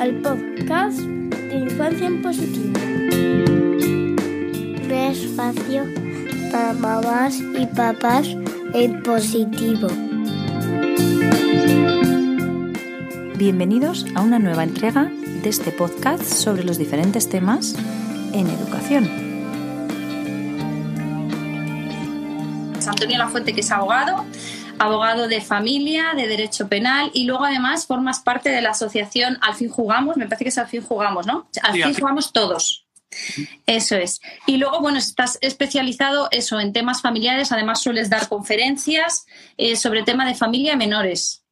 al podcast de Infancia en Positivo. Un espacio para mamás y papás en positivo. Bienvenidos a una nueva entrega de este podcast sobre los diferentes temas en educación. Antonio Lafuente, que es abogado, abogado de familia, de derecho penal y luego además formas parte de la asociación Al fin jugamos, me parece que es Al fin jugamos, ¿no? Al fin jugamos todos. Eso es. Y luego, bueno, estás especializado eso en temas familiares, además sueles dar conferencias eh, sobre tema de familia y menores.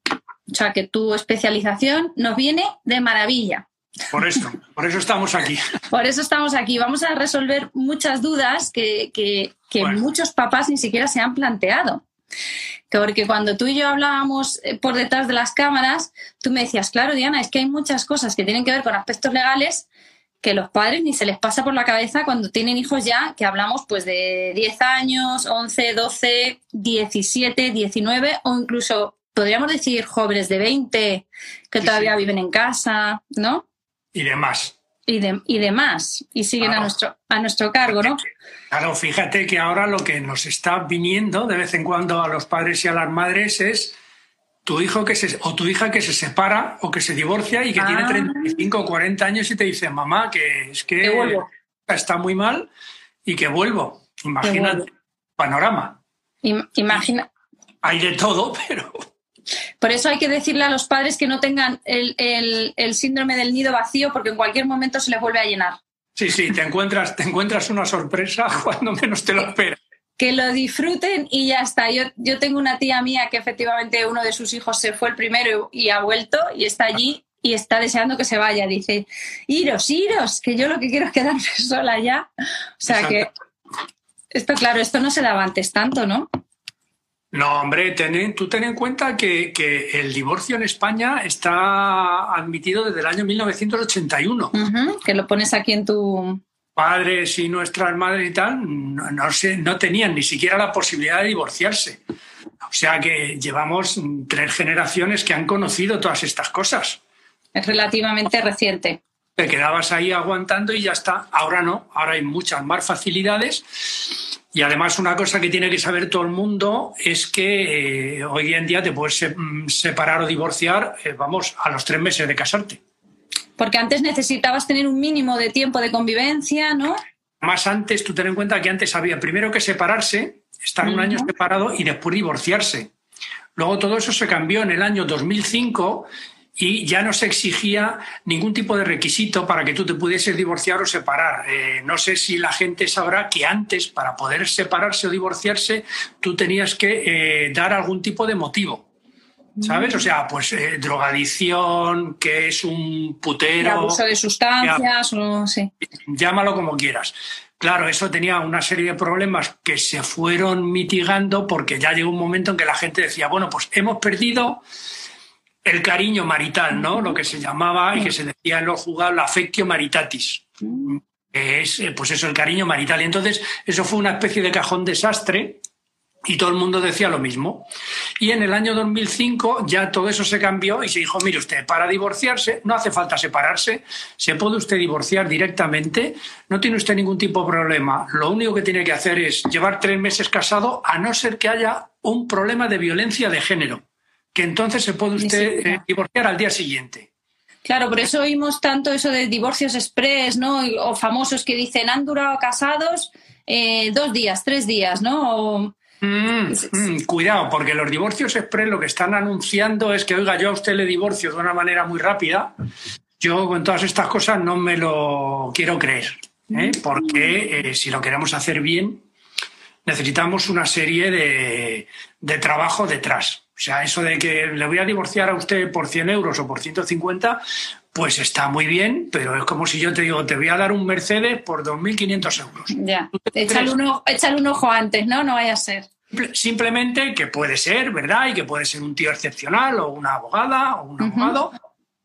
O sea, que tu especialización nos viene de maravilla. Por eso, por eso estamos aquí. Por eso estamos aquí. Vamos a resolver muchas dudas que, que, que muchos papás ni siquiera se han planteado. Porque cuando tú y yo hablábamos eh, por detrás de las cámaras, tú me decías, claro, Diana, es que hay muchas cosas que tienen que ver con aspectos legales que los padres ni se les pasa por la cabeza cuando tienen hijos ya, que hablamos pues de 10 años, 11, 12, 17, 19 o incluso podríamos decir jóvenes de 20 que todavía viven en casa, ¿no? Y demás. Y, de, y demás, y siguen a, nuestro, a nuestro cargo, ¿no? Claro, fíjate que ahora lo que nos está viniendo de vez en cuando a los padres y a las madres es tu hijo que se, o tu hija que se separa o que se divorcia y que tiene 35 o 40 años y te dice, mamá, que es que, está muy mal y que vuelvo. Imagina panorama. Imagina. Hay de todo, pero... Por eso hay que decirle a los padres que no tengan el, el, síndrome del nido vacío porque en cualquier momento se les vuelve a llenar. Sí, sí, te encuentras, te encuentras una sorpresa cuando menos te lo esperas. Que lo disfruten y ya está. Yo, yo tengo una tía mía que efectivamente uno de sus hijos se fue el primero y ha vuelto y está allí y está deseando que se vaya. Dice, iros, iros, que yo lo que quiero es quedarme sola ya. O sea que esto, claro, esto no se daba antes tanto, ¿no? No, hombre, tú ten en cuenta que, el divorcio en España está admitido desde el año 1981. que lo pones aquí en tu... Padres y nuestras madres y tal no, no tenían ni siquiera la posibilidad de divorciarse. O sea que llevamos tres generaciones que han conocido todas estas cosas. Es relativamente reciente. Te quedabas ahí aguantando y ya está. Ahora no, ahora hay muchas más facilidades y además una cosa que tiene que saber todo el mundo es que eh, hoy en día te puedes mm, separar o divorciar, eh, vamos, a los tres meses de casarte. Porque antes necesitabas tener un mínimo de tiempo de convivencia, ¿no? Más antes, tú ten en cuenta que antes había primero que separarse, estar un año separado y después divorciarse. Luego todo eso se cambió en el año 2005 y ya no se exigía ningún tipo de requisito para que tú te pudieses divorciar o separar. Eh, no sé si la gente sabrá que antes, para poder separarse o divorciarse, tú tenías que eh, dar algún tipo de motivo. ¿Sabes? O sea, pues eh, drogadicción, que es un putero. abuso de sustancias, o, sí. Llámalo como quieras. Claro, eso tenía una serie de problemas que se fueron mitigando porque ya llegó un momento en que la gente decía, bueno, pues hemos perdido el cariño marital, ¿no? Lo que se llamaba y que se decía en los juzgados la affectio maritatis. es, eh, pues eso, el cariño marital. Y entonces, eso fue una especie de cajón desastre y todo el mundo decía lo mismo. Y en el año 2005 ya todo eso se cambió y se dijo, mire usted, para divorciarse no hace falta separarse, se puede usted divorciar directamente, no tiene usted ningún tipo de problema. Lo único que tiene que hacer es llevar tres meses casado a no ser que haya un problema de violencia de género que entonces se puede usted eh, divorciar al día siguiente. Claro, por eso oímos tanto eso de divorcios express, ¿no? O famosos que dicen han durado casados eh, dos días, tres días, ¿no? Mm, mm, cuidado, porque los divorcios express lo que están anunciando es que, oiga, yo a usted le divorcio de una manera muy rápida. Yo con todas estas cosas no me lo quiero creer, ¿eh? mm. porque si lo queremos hacer bien, necesitamos una serie de, de trabajo detrás. O sea, eso de que le voy a divorciar a usted por 100 euros o por 150, pues está muy bien, pero es como si yo te digo, te voy a dar un Mercedes por 2.500 euros. Ya, échale un, ojo, un ojo antes, ¿no? No vaya a ser. Simplemente que puede ser, ¿verdad? Y que puede ser un tío excepcional o una abogada o un abogado,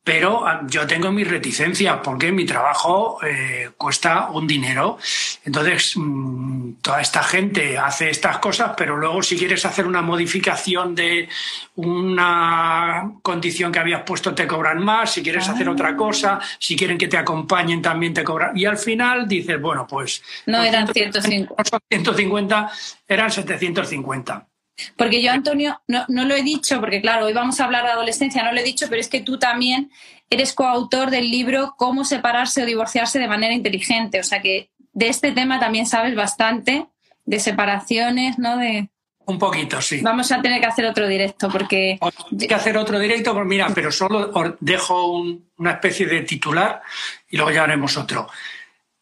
pero ah, yo tengo mis reticencias porque mi trabajo eh, cuesta un dinero. Entonces, mm, toda esta gente hace estas cosas, pero luego si quieres hacer una modificación de una condición que habías puesto, te cobran más. Si quieres hacer otra ah. cosa, si quieren que te acompañen, también te cobran. Y al final dices, bueno, pues... No eran 150. 150, eran 750. Porque yo, Antonio, no, lo he dicho, porque claro, hoy vamos a hablar de adolescencia, no lo he dicho, pero es que tú también eres coautor del libro Cómo separarse o divorciarse de manera inteligente. O sea que de este tema también sabes bastante, de separaciones, ¿no? De... Un poquito, sí. Vamos a tener que hacer otro directo porque... Hay que hacer otro directo, pues mira, pero solo os dejo una especie de titular y luego ya haremos otro.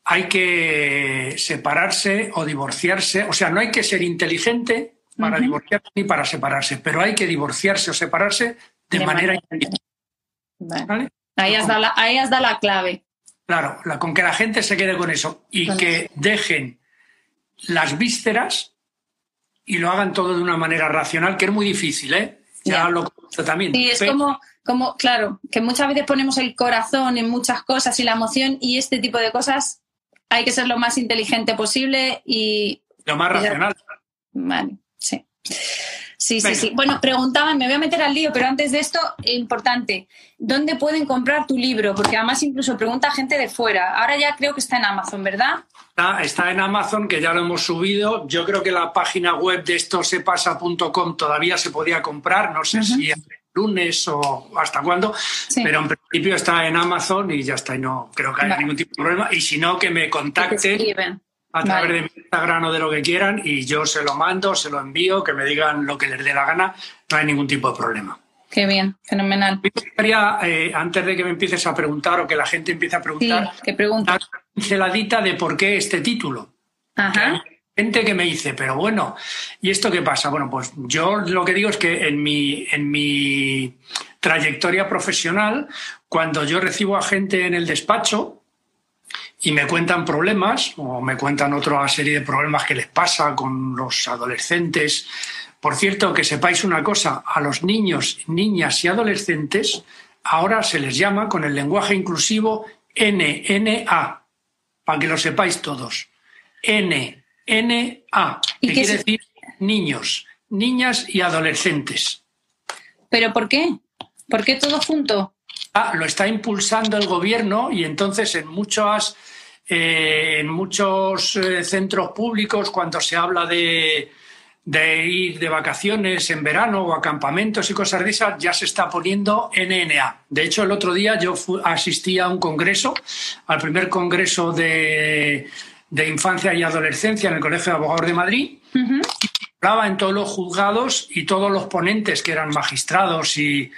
Hay que separarse o divorciarse, o sea, no hay que ser inteligente, para divorciarse ni para separarse, pero hay que divorciarse o separarse de, manera, Ahí, has la, ahí has dado la clave. Claro, la, con que la gente se quede con eso y que dejen las vísceras y lo hagan todo de una manera racional, que es muy difícil, ¿eh? Ya lo conozco también. Sí, es como, como, claro, que muchas veces ponemos el corazón en muchas cosas y la emoción y este tipo de cosas hay que ser lo más inteligente posible y... Lo más racional. Vale. Sí. Sí, sí, sí. Bueno, preguntaban, me voy a meter al lío, pero antes de esto, importante, ¿dónde pueden comprar tu libro? Porque además incluso pregunta gente de fuera. Ahora ya creo que está en Amazon, ¿verdad? Está, en Amazon, que ya lo hemos subido. Yo creo que la página web de esto sepasa.com todavía se podía comprar, no sé si el lunes o hasta cuándo, pero en principio está en Amazon y ya está, y no creo que haya ningún tipo de problema. Y si no, que me contacten a través de mi Instagram o de lo que quieran y yo se lo mando, se lo envío, que me digan lo que les dé la gana, no hay ningún tipo de problema. Qué bien, fenomenal. Me gustaría, eh, antes de que me empieces a preguntar o que la gente empiece a preguntar, sí, pregunta? una pinceladita de por qué este título. Ajá. gente que me dice, pero bueno, ¿y esto qué pasa? Bueno, pues yo lo que digo es que en mi, en mi trayectoria profesional, cuando yo recibo a gente en el despacho, y me cuentan problemas o me cuentan otra serie de problemas que les pasa con los adolescentes. Por cierto, que sepáis una cosa, a los niños, niñas y adolescentes ahora se les llama con el lenguaje inclusivo NNA, para que lo sepáis todos. NNA, que quiere decir niños, niñas y adolescentes. ¿Pero por qué? ¿Por qué todo junto? Ah, lo está impulsando el gobierno y entonces en muchas en muchos eh, centros públicos cuando se habla de, ir de vacaciones en verano o acampamentos y cosas de esas, ya se está poniendo NNA. De hecho, el otro día yo asistí a un congreso, al primer congreso de, infancia y adolescencia en el Colegio de Abogados de Madrid. Hablaba en todos los juzgados y todos los ponentes que eran magistrados y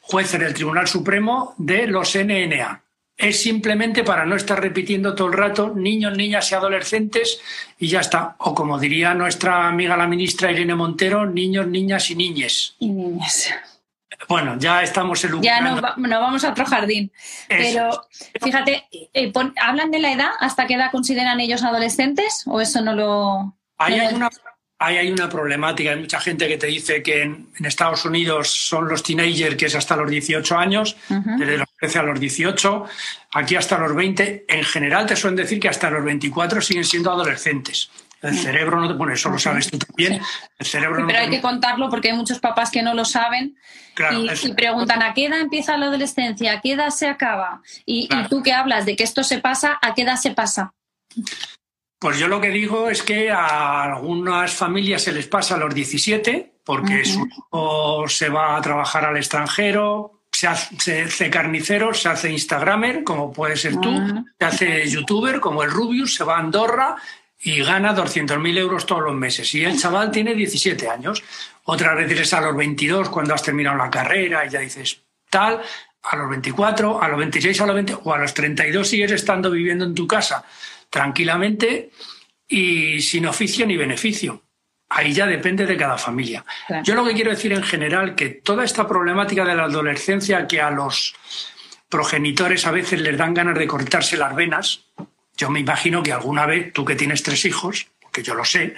jueces del Tribunal Supremo de los NNA es simplemente para no estar repitiendo todo el rato niños, niñas y adolescentes y ya está. O como diría nuestra amiga la ministra Irene Montero, niños, niñas y niñes. Y niñas. Bueno, ya estamos elucubrando. Ya no, vamos a otro jardín. Pero fíjate, eh, ¿hablan de la edad? ¿Hasta qué edad consideran ellos adolescentes? ¿O eso no lo...? Hay, una, hay, una problemática. Hay mucha gente que te dice que en, Estados Unidos son los teenagers, que es hasta los 18 años, desde los 13 a los 18, aquí hasta los 20. En general te suelen decir que hasta los 24 siguen siendo adolescentes. El cerebro no te pone, eso lo sabes tú también. El cerebro pero hay que contarlo porque hay muchos papás que no lo saben y, preguntan a qué edad empieza la adolescencia, a qué edad se acaba. Y, y tú que hablas de que esto se pasa, ¿a qué edad se pasa? Pues yo lo que digo es que a algunas familias se les pasa a los 17 porque su hijo se va a trabajar al extranjero, se hace, carnicero, se hace Instagramer, como puede ser tú, se hace youtuber, como el Rubius, se va a Andorra y gana 200.000 euros todos los meses. Y el chaval tiene 17 años. Otras veces a los 22, cuando has terminado la carrera y ya dices tal, a los 24, a los 26, a los 20 o a los 32 sigues estando viviendo en tu casa tranquilamente y sin oficio ni beneficio. Ahí ya depende de cada familia. Yo lo que quiero decir en general que toda esta problemática de la adolescencia que a los progenitores a veces les dan ganas de cortarse las venas, yo me imagino que alguna vez tú que tienes tres hijos, que yo lo sé,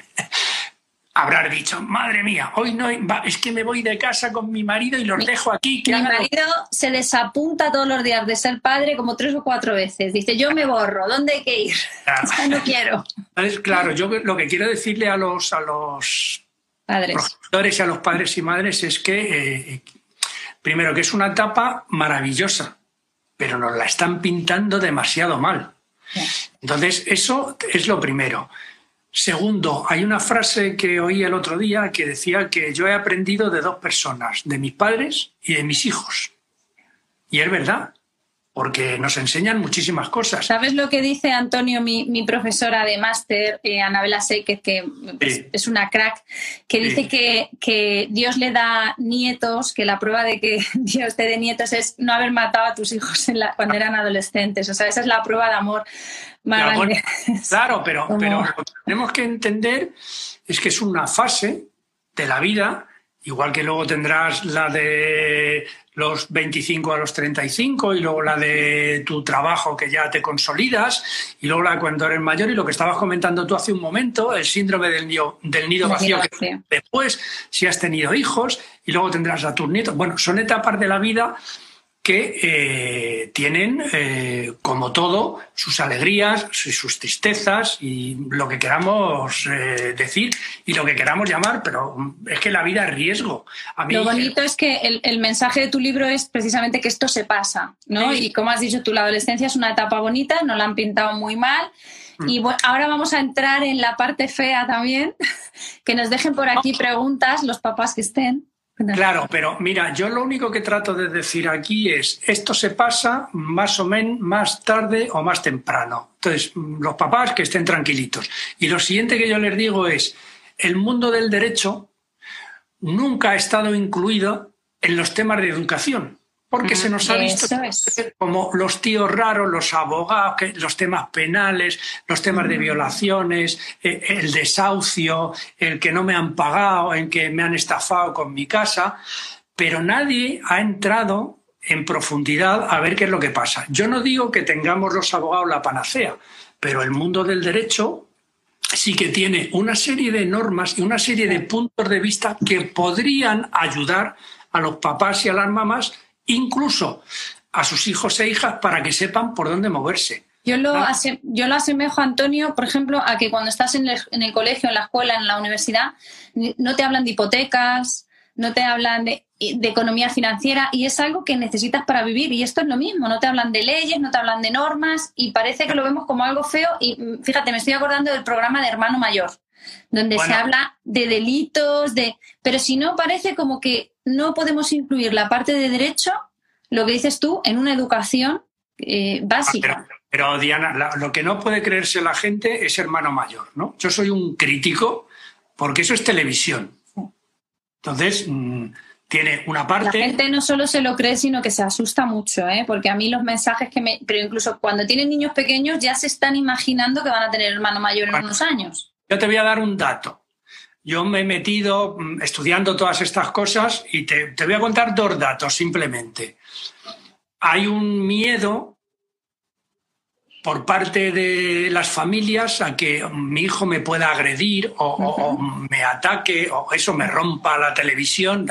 habrás dicho, madre mía, hoy no, es que me voy de casa con mi marido y los dejo aquí. mi marido se desapunta todos los días de ser padre como tres o cuatro veces. Dice, yo me borro, ¿dónde hay que ir? no quiero. claro, yo lo que quiero decirle a los, a los padres. profesores y a los padres y madres es que, eh, primero, que es una etapa maravillosa, pero nos la están pintando demasiado mal. Entonces, eso es lo primero. Segundo, hay una frase que oí el otro día que decía que yo he aprendido de dos personas, de mis padres y de mis hijos. Y es verdad, porque nos enseñan muchísimas cosas. ¿Sabes lo que dice Antonio, mi, profesora de máster, eh, Anabela que es, una crack, que dice que, que, Dios le da nietos, que la prueba de que Dios te dé nietos es no haber matado a tus hijos cuando eran adolescentes. O sea, esa es la prueba de amor Claro, pero, pero lo que tenemos que entender es que es una fase de la vida, igual que luego tendrás la de los 25 a los 35 y luego la de tu trabajo que ya te consolidas y luego la de cuando eres mayor y lo que estabas comentando tú hace un momento, el síndrome del nido, del nido vacío, que después si has tenido hijos y luego tendrás a tus nietos. Bueno, son etapas de la vida que eh, tienen, eh, como todo, sus alegrías y sus tristezas y lo que queramos eh, decir y lo que queramos llamar, pero es que la vida es riesgo. lo bonito es que el, mensaje de tu libro es precisamente que esto se pasa, ¿no? Y como has dicho tú, la adolescencia es una etapa bonita, no la han pintado muy mal. Mm. Y bueno, ahora vamos a entrar en la parte fea también, que nos dejen por aquí preguntas los papás que estén. Claro, pero mira, yo lo único que trato de decir aquí es, esto se pasa más o menos más tarde o más temprano. Entonces, los papás que estén tranquilitos. Y lo siguiente que yo les digo es, el mundo del derecho nunca ha estado incluido en los temas de educación porque se nos ha visto como los tíos raros, los abogados, los temas penales, los temas de violaciones, eh, el desahucio, el que no me han pagado, el que me han estafado con mi casa, pero nadie ha entrado en profundidad a ver qué es lo que pasa. Yo no digo que tengamos los abogados la panacea, pero el mundo del derecho sí que tiene una serie de normas y una serie de puntos de vista que podrían ayudar a los papás y a las mamás incluso a sus hijos e hijas para que sepan por dónde moverse. Yo lo, yo lo asemejo, Antonio, por ejemplo, a que cuando estás en el, colegio, en la escuela, en la universidad, no te hablan de hipotecas, no te hablan de, economía financiera y es algo que necesitas para vivir. Y esto es lo mismo, no te hablan de leyes, no te hablan de normas y parece que lo vemos como algo feo. Y fíjate, me estoy acordando del programa de Hermano Mayor, donde se habla de delitos, de... Pero si no, parece como que no podemos incluir la parte de derecho, lo que dices tú, en una educación eh, básica. Ah, pero, Diana, lo que no puede creerse la gente es hermano mayor, ¿no? Yo soy un crítico porque eso es televisión. Entonces, mm, tiene una parte... La gente no solo se lo cree, sino que se asusta mucho, ¿eh? Porque a mí los mensajes que me... Pero incluso cuando tienen niños pequeños ya se están imaginando que van a tener hermano mayor en unos años. Yo te voy a dar un dato. Yo me he metido mm, estudiando todas estas cosas y te, voy a contar dos datos simplemente. Hay un miedo por parte de las familias a que mi hijo me pueda agredir o, me ataque o eso me rompa la televisión.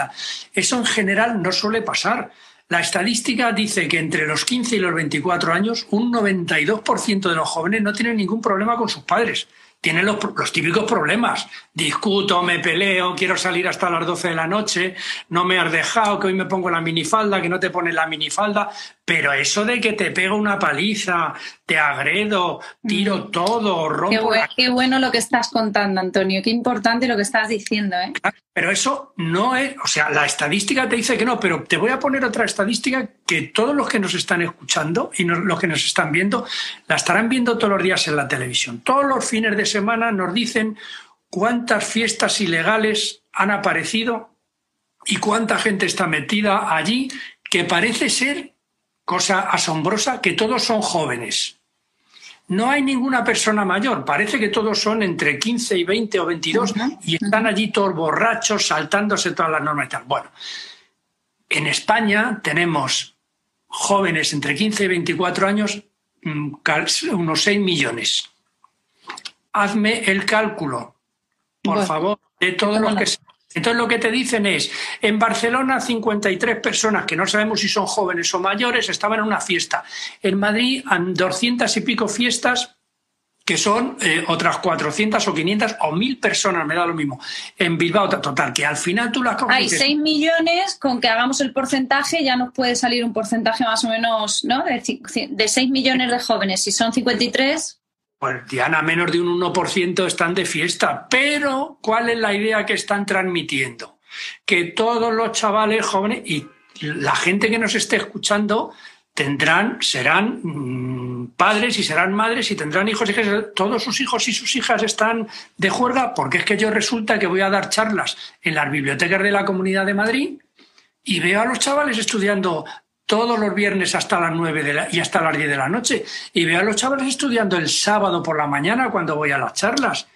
Eso en general no suele pasar. La estadística dice que entre los 15 y los 24 años un 92% de los jóvenes no tienen ningún problema con sus padres tienen los, típicos problemas. Discuto, me peleo, quiero salir hasta las 12 de la noche, no me has dejado, que hoy me pongo la minifalda, que no te pones la minifalda. Pero eso de que te pego una paliza, te agredo, tiro mm. todo, rompo. Qué, bueno lo que estás contando, Antonio. Qué importante lo que estás diciendo. ¿eh? Pero eso no es. O sea, la estadística te dice que no, pero te voy a poner otra estadística que todos los que nos están escuchando y los que nos están viendo la estarán viendo todos los días en la televisión. Todos los fines de semana nos dicen cuántas fiestas ilegales han aparecido y cuánta gente está metida allí, que parece ser cosa asombrosa, que todos son jóvenes. No hay ninguna persona mayor, parece que todos son entre 15 y 20 o 22 y están allí todos borrachos, saltándose todas las normas y tal. Bueno, en España tenemos jóvenes entre 15 y 24 años, mm, unos 6 millones. Hazme el cálculo, por favor, de todos los que entonces lo que te dicen es, en Barcelona 53 personas que no sabemos si son jóvenes o mayores estaban en una fiesta. En Madrid han 200 y pico fiestas que son eh, otras 400 o 500 o 1000 personas, me da lo mismo. En Bilbao, total, que al final tú las Hay 6 millones, con que hagamos el porcentaje ya nos puede salir un porcentaje más o menos, ¿no? De, de 6 millones de jóvenes, si son 53... Pues Diana, menos de un 1% están de fiesta. Pero, ¿cuál es la idea que están transmitiendo? Que todos los chavales jóvenes y la gente que nos esté escuchando tendrán, serán mm, padres y serán madres y tendrán hijos y hijas. Todos sus hijos y sus hijas están de juerga porque es que yo resulta que voy a dar charlas en las bibliotecas de la Comunidad de Madrid y veo a los chavales estudiando todos los viernes hasta las 9 de la, y hasta las 10 de la noche. Y veo a los chavales estudiando el sábado por la mañana cuando voy a las charlas.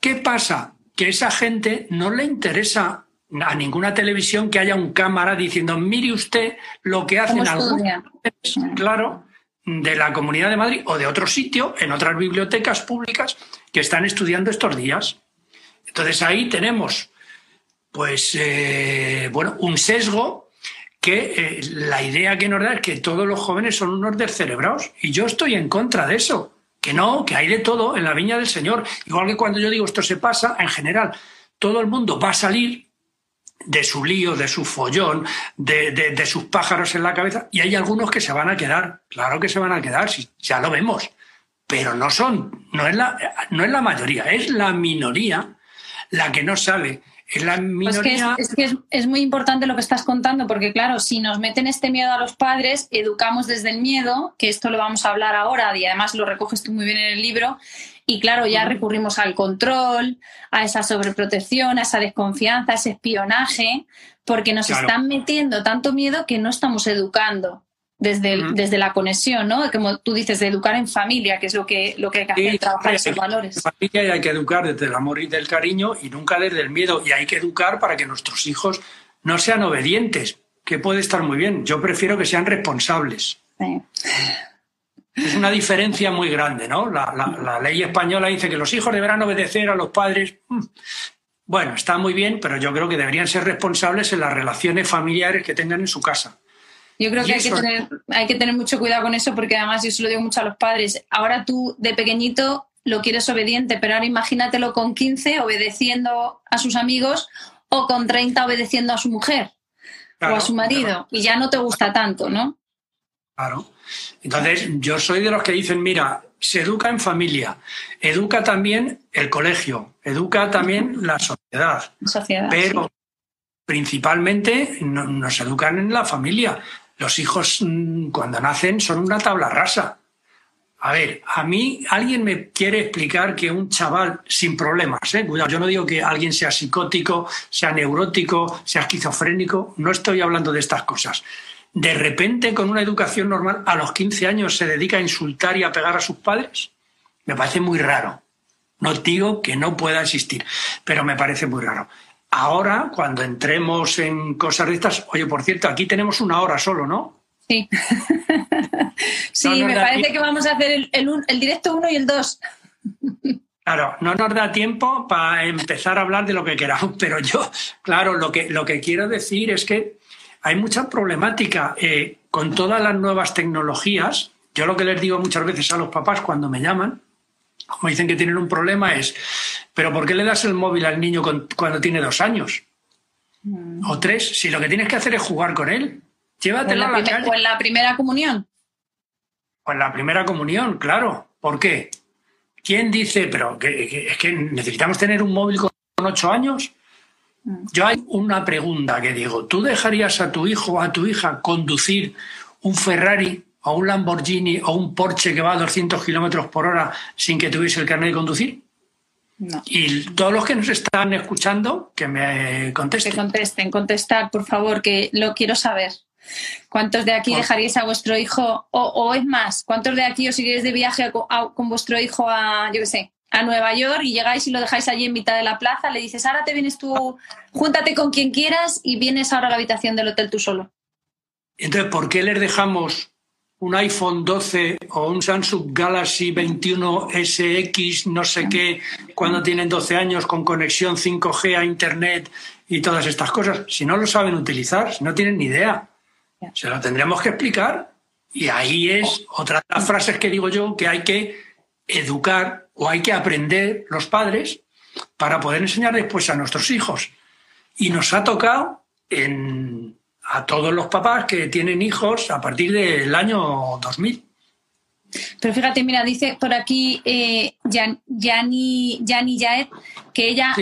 ¿Qué pasa? Que esa gente no le interesa a ninguna televisión que haya un cámara diciendo, mire usted lo que hacen algunos, claro, de la Comunidad de Madrid o de otro sitio, en otras bibliotecas públicas que están estudiando estos días. Entonces ahí tenemos, pues, eh, bueno, un sesgo que eh, la idea que nos da es que todos los jóvenes son unos descerebrados. Y yo estoy en contra de eso. Que no, que hay de todo en la viña del Señor. Igual que cuando yo digo esto se pasa, en general, todo el mundo va a salir de su lío, de su follón, de, de, sus pájaros en la cabeza, y hay algunos que se van a quedar. Claro que se van a quedar, ya lo vemos. Pero no son, no es la, no es la mayoría, es la minoría la que no sale es la pues es, que es, muy importante lo que estás contando, porque claro, si nos meten este miedo a los padres, educamos desde el miedo, que esto lo vamos a hablar ahora y además lo recoges tú muy bien en el libro, y claro, ya recurrimos al control, a esa sobreprotección, a esa desconfianza, a ese espionaje, porque nos están metiendo tanto miedo que no estamos educando desde, desde la conexión, ¿no? Como tú dices, de educar en familia, que es lo que, lo que hay que hacer, trabajar esos valores. En familia hay que educar desde el amor y del cariño y nunca desde el miedo. Y hay que educar para que nuestros hijos no sean obedientes, que puede estar muy bien. Yo prefiero que sean responsables. Es una diferencia muy grande, ¿no? La, la, ley española dice que los hijos deberán obedecer a los padres. Mm. Bueno, está muy bien, pero yo creo que deberían ser responsables en las relaciones familiares que tengan en su casa. Yo creo que hay, que tener, hay que tener mucho cuidado con eso porque además yo se lo digo mucho a los padres. Ahora tú de pequeñito lo quieres obediente, pero ahora imagínatelo con 15 obedeciendo a sus amigos o con 30 obedeciendo a su mujer o a su marido y ya no te gusta tanto, ¿no? Claro. Entonces, yo soy de los que dicen, mira, se educa en familia, educa también el colegio, educa también la sociedad. sociedad pero principalmente nos educan en la familia. Los hijos mm, cuando nacen son una tabla rasa. A ver, a mí alguien me quiere explicar que un chaval sin problemas, ¿eh? Cuidado, yo no digo que alguien sea psicótico, sea neurótico, sea esquizofrénico, no estoy hablando de estas cosas. De repente, con una educación normal, a los 15 años se dedica a insultar y a pegar a sus padres. Me parece muy raro. No digo que no pueda existir, pero me parece muy raro. Ahora, cuando entremos en cosas de estas, oye, por cierto, aquí tenemos una hora solo, ¿no? Sí. sí, me parece que vamos a hacer el, directo 1 y el 2. Claro, no nos da tiempo para empezar a hablar de lo que queramos, pero yo, claro, lo que, lo que quiero decir es que hay mucha problemática eh, con todas las nuevas tecnologías. Yo lo que les digo muchas veces a los papás cuando me llaman, como dicen que tienen un problema, es, pero ¿por qué le das el móvil al niño cuando tiene dos años? Mm. O tres, si lo que tienes que hacer es jugar con él. Llévatelo a la, calle. O en la primera comunión. En la primera comunión, claro. ¿Por qué? ¿Quién dice, pero es que necesitamos tener un móvil con ocho años? Mm. Yo hay una pregunta que digo, ¿tú dejarías a tu hijo o a tu hija conducir un Ferrari o un Lamborghini o un Porsche que va a 200 kilómetros por hora sin que tuviese el carnet de conducir? No. Y todos los que nos están escuchando, que me contesten. Que contesten, contestar, por favor, que lo quiero saber. ¿Cuántos de aquí dejaríais a vuestro hijo? O, es más, ¿cuántos de aquí os iréis de viaje con, vuestro hijo a, yo qué sé, a Nueva York y llegáis y lo dejáis allí en mitad de la plaza? Le dices, ahora te vienes tú, júntate con quien quieras y vienes ahora a la habitación del hotel tú solo. Entonces, ¿por qué les dejamos un iPhone 12 o un Samsung Galaxy 21 SX, no sé qué, cuando tienen 12 años con conexión 5G a Internet y todas estas cosas. Si no lo saben utilizar, si no tienen ni idea, se lo tendremos que explicar. Y ahí es otra de las frases que digo yo que hay que educar o hay que aprender los padres para poder enseñar después a nuestros hijos. Y nos ha tocado en, a todos los papás que tienen hijos a partir del año 2000. Pero fíjate, mira, dice por aquí eh, Yani, Yaet que ella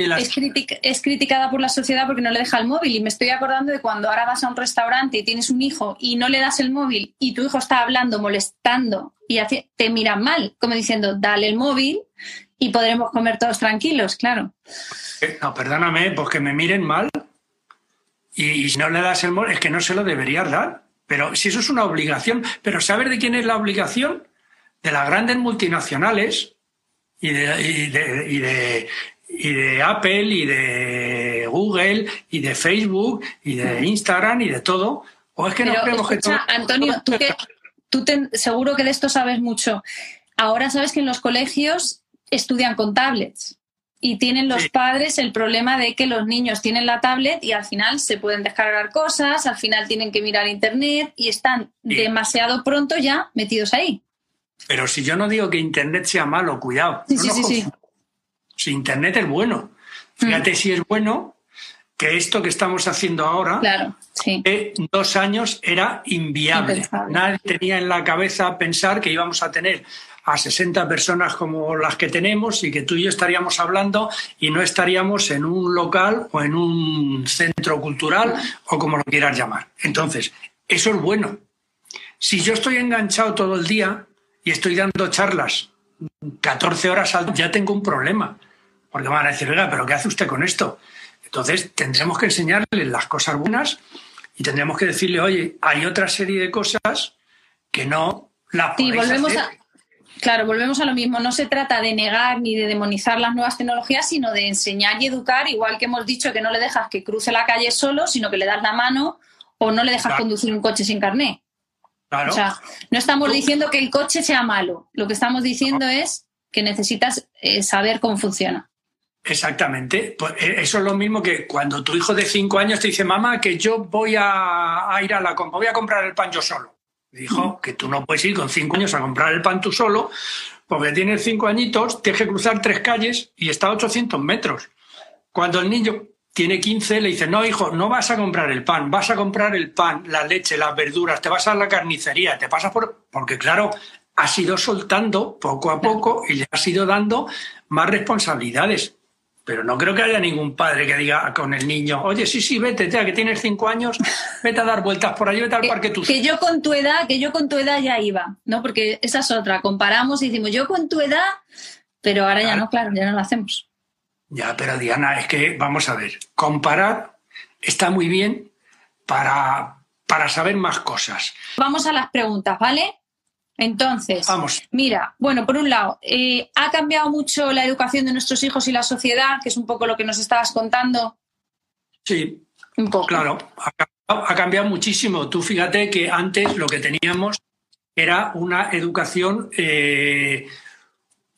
es, criticada por la sociedad porque no le deja el móvil. Y me estoy acordando de cuando ahora vas a un restaurante y tienes un hijo y no le das el móvil y tu hijo está hablando, molestando y te miran mal, como diciendo, dale el móvil y podremos comer todos tranquilos, claro. Eh, no, perdóname, pues que me miren mal y, si no le das el móvil es que no se lo deberías dar. Pero si eso es una obligación, pero ¿sabes de quién es la obligación? De las grandes multinacionales y de, y de, Apple y de Google y de Facebook y de Instagram y de todo. ¿O es que no creemos que todo... Antonio, tú, que, tú seguro que de esto sabes mucho. Ahora sabes que en los colegios estudian con tablets y tienen los padres el problema de que los niños tienen la tablet y al final se pueden descargar cosas, al final tienen que mirar internet y están demasiado pronto ya metidos ahí. Pero si yo no digo que internet sea malo, cuidado. Sí, sí, sí, Si internet es bueno. Fíjate mm. si es bueno que esto que estamos haciendo ahora, claro, dos años era inviable. Nadie tenía en la cabeza pensar que íbamos a tener a 60 personas como las que tenemos y que tú y yo estaríamos hablando y no estaríamos en un local o en un centro cultural o como lo quieras llamar. Entonces, eso es bueno. Si yo estoy enganchado todo el día y estoy dando charlas 14 horas al día, ya tengo un problema. Porque van a decir, oiga, pero ¿qué hace usted con esto? Entonces, tendremos que enseñarle las cosas buenas y tendremos que decirle, oye, hay otra serie de cosas que no las sí, volvemos A Claro, volvemos a lo mismo. No se trata de negar ni de demonizar las nuevas tecnologías, sino de enseñar y educar, igual que hemos dicho que no le dejas que cruce la calle solo, sino que le das la mano o no le dejas conducir un coche sin carné. Claro. O sea, no estamos diciendo que el coche sea malo. Lo que estamos diciendo es que necesitas eh, saber cómo funciona. Exactamente. Pues, eh, eso es lo mismo que cuando tu hijo de cinco años te dice, mamá, que yo voy a, a ir a la voy a comprar el pan yo solo. Dijo que tú no puedes ir con cinco años a comprar el pan tú solo, porque tienes cinco añitos, tienes que cruzar tres calles y está a 800 metros. Cuando el niño tiene 15, le dice, no, hijo, no vas a comprar el pan, vas a comprar el pan, la leche, las verduras, te vas a la carnicería, te pasas por... Porque claro, has ido soltando poco a poco y le has ido dando más responsabilidades. Pero no creo que haya ningún padre que diga con el niño, oye, sí, sí, vete, ya que tienes cinco años, vete a dar vueltas por allí, vete al parque tú. Que yo con tu edad, que yo con tu edad ya iba, ¿no? Porque esa es otra. Comparamos y decimos, yo con tu edad, pero ahora ya no, claro, ya no lo hacemos. Ya, pero Diana, es que vamos a ver, comparar está muy bien para, para saber más cosas. Vamos a las preguntas, ¿vale? Entonces, mira, bueno, por un lado, eh, ¿ha cambiado mucho la educación de nuestros hijos y la sociedad, que es un poco lo que nos estabas contando? Sí, un poco. Claro, ha cambiado, muchísimo. Tú fíjate que antes lo que teníamos era una educación eh,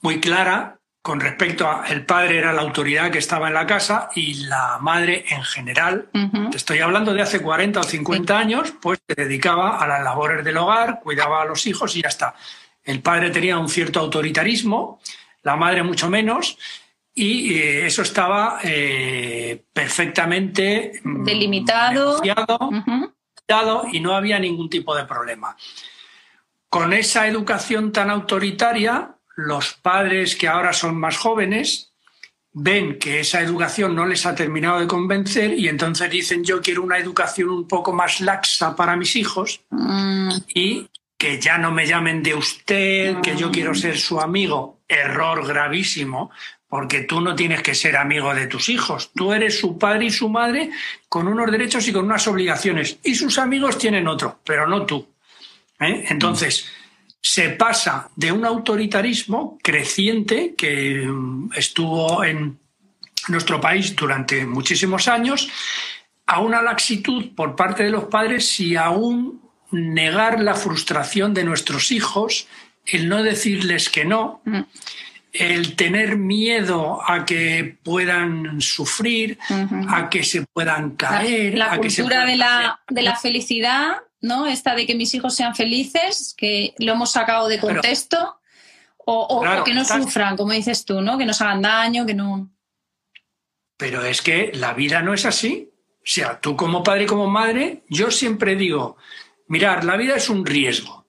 muy clara con respecto a el padre era la autoridad que estaba en la casa y la madre en general, te estoy hablando de hace 40 o 50 años, pues se dedicaba a las labores del hogar, cuidaba a los hijos y ya está. El padre tenía un cierto autoritarismo, la madre mucho menos, y eh, eso estaba eh, perfectamente mm, delimitado. y no había ningún tipo de problema. Con esa educación tan autoritaria, los padres que ahora son más jóvenes ven que esa educación no les ha terminado de convencer y entonces dicen yo quiero una educación un poco más laxa para mis hijos mm. y que ya no me llamen de usted, que yo quiero ser su amigo. Error gravísimo, porque tú no tienes que ser amigo de tus hijos. Tú eres su padre y su madre con unos derechos y con unas obligaciones. Y sus amigos tienen otro, pero no tú. ¿eh? Entonces, se pasa de un autoritarismo creciente que mm, estuvo en nuestro país durante muchísimos años a una laxitud por parte de los padres si aún negar la frustración de nuestros hijos, el no decirles que no, mm. el tener miedo a que puedan sufrir, a que se puedan caer. La, a cultura que de, la, de la felicidad, ¿no? Esta de que mis hijos sean felices, que lo hemos sacado de contexto, o, que no sufran, como dices tú, ¿no? Que nos hagan daño, que no. Pero es que la vida no es así. O sea, tú como padre y como madre, yo siempre digo, mirar, la vida es un riesgo,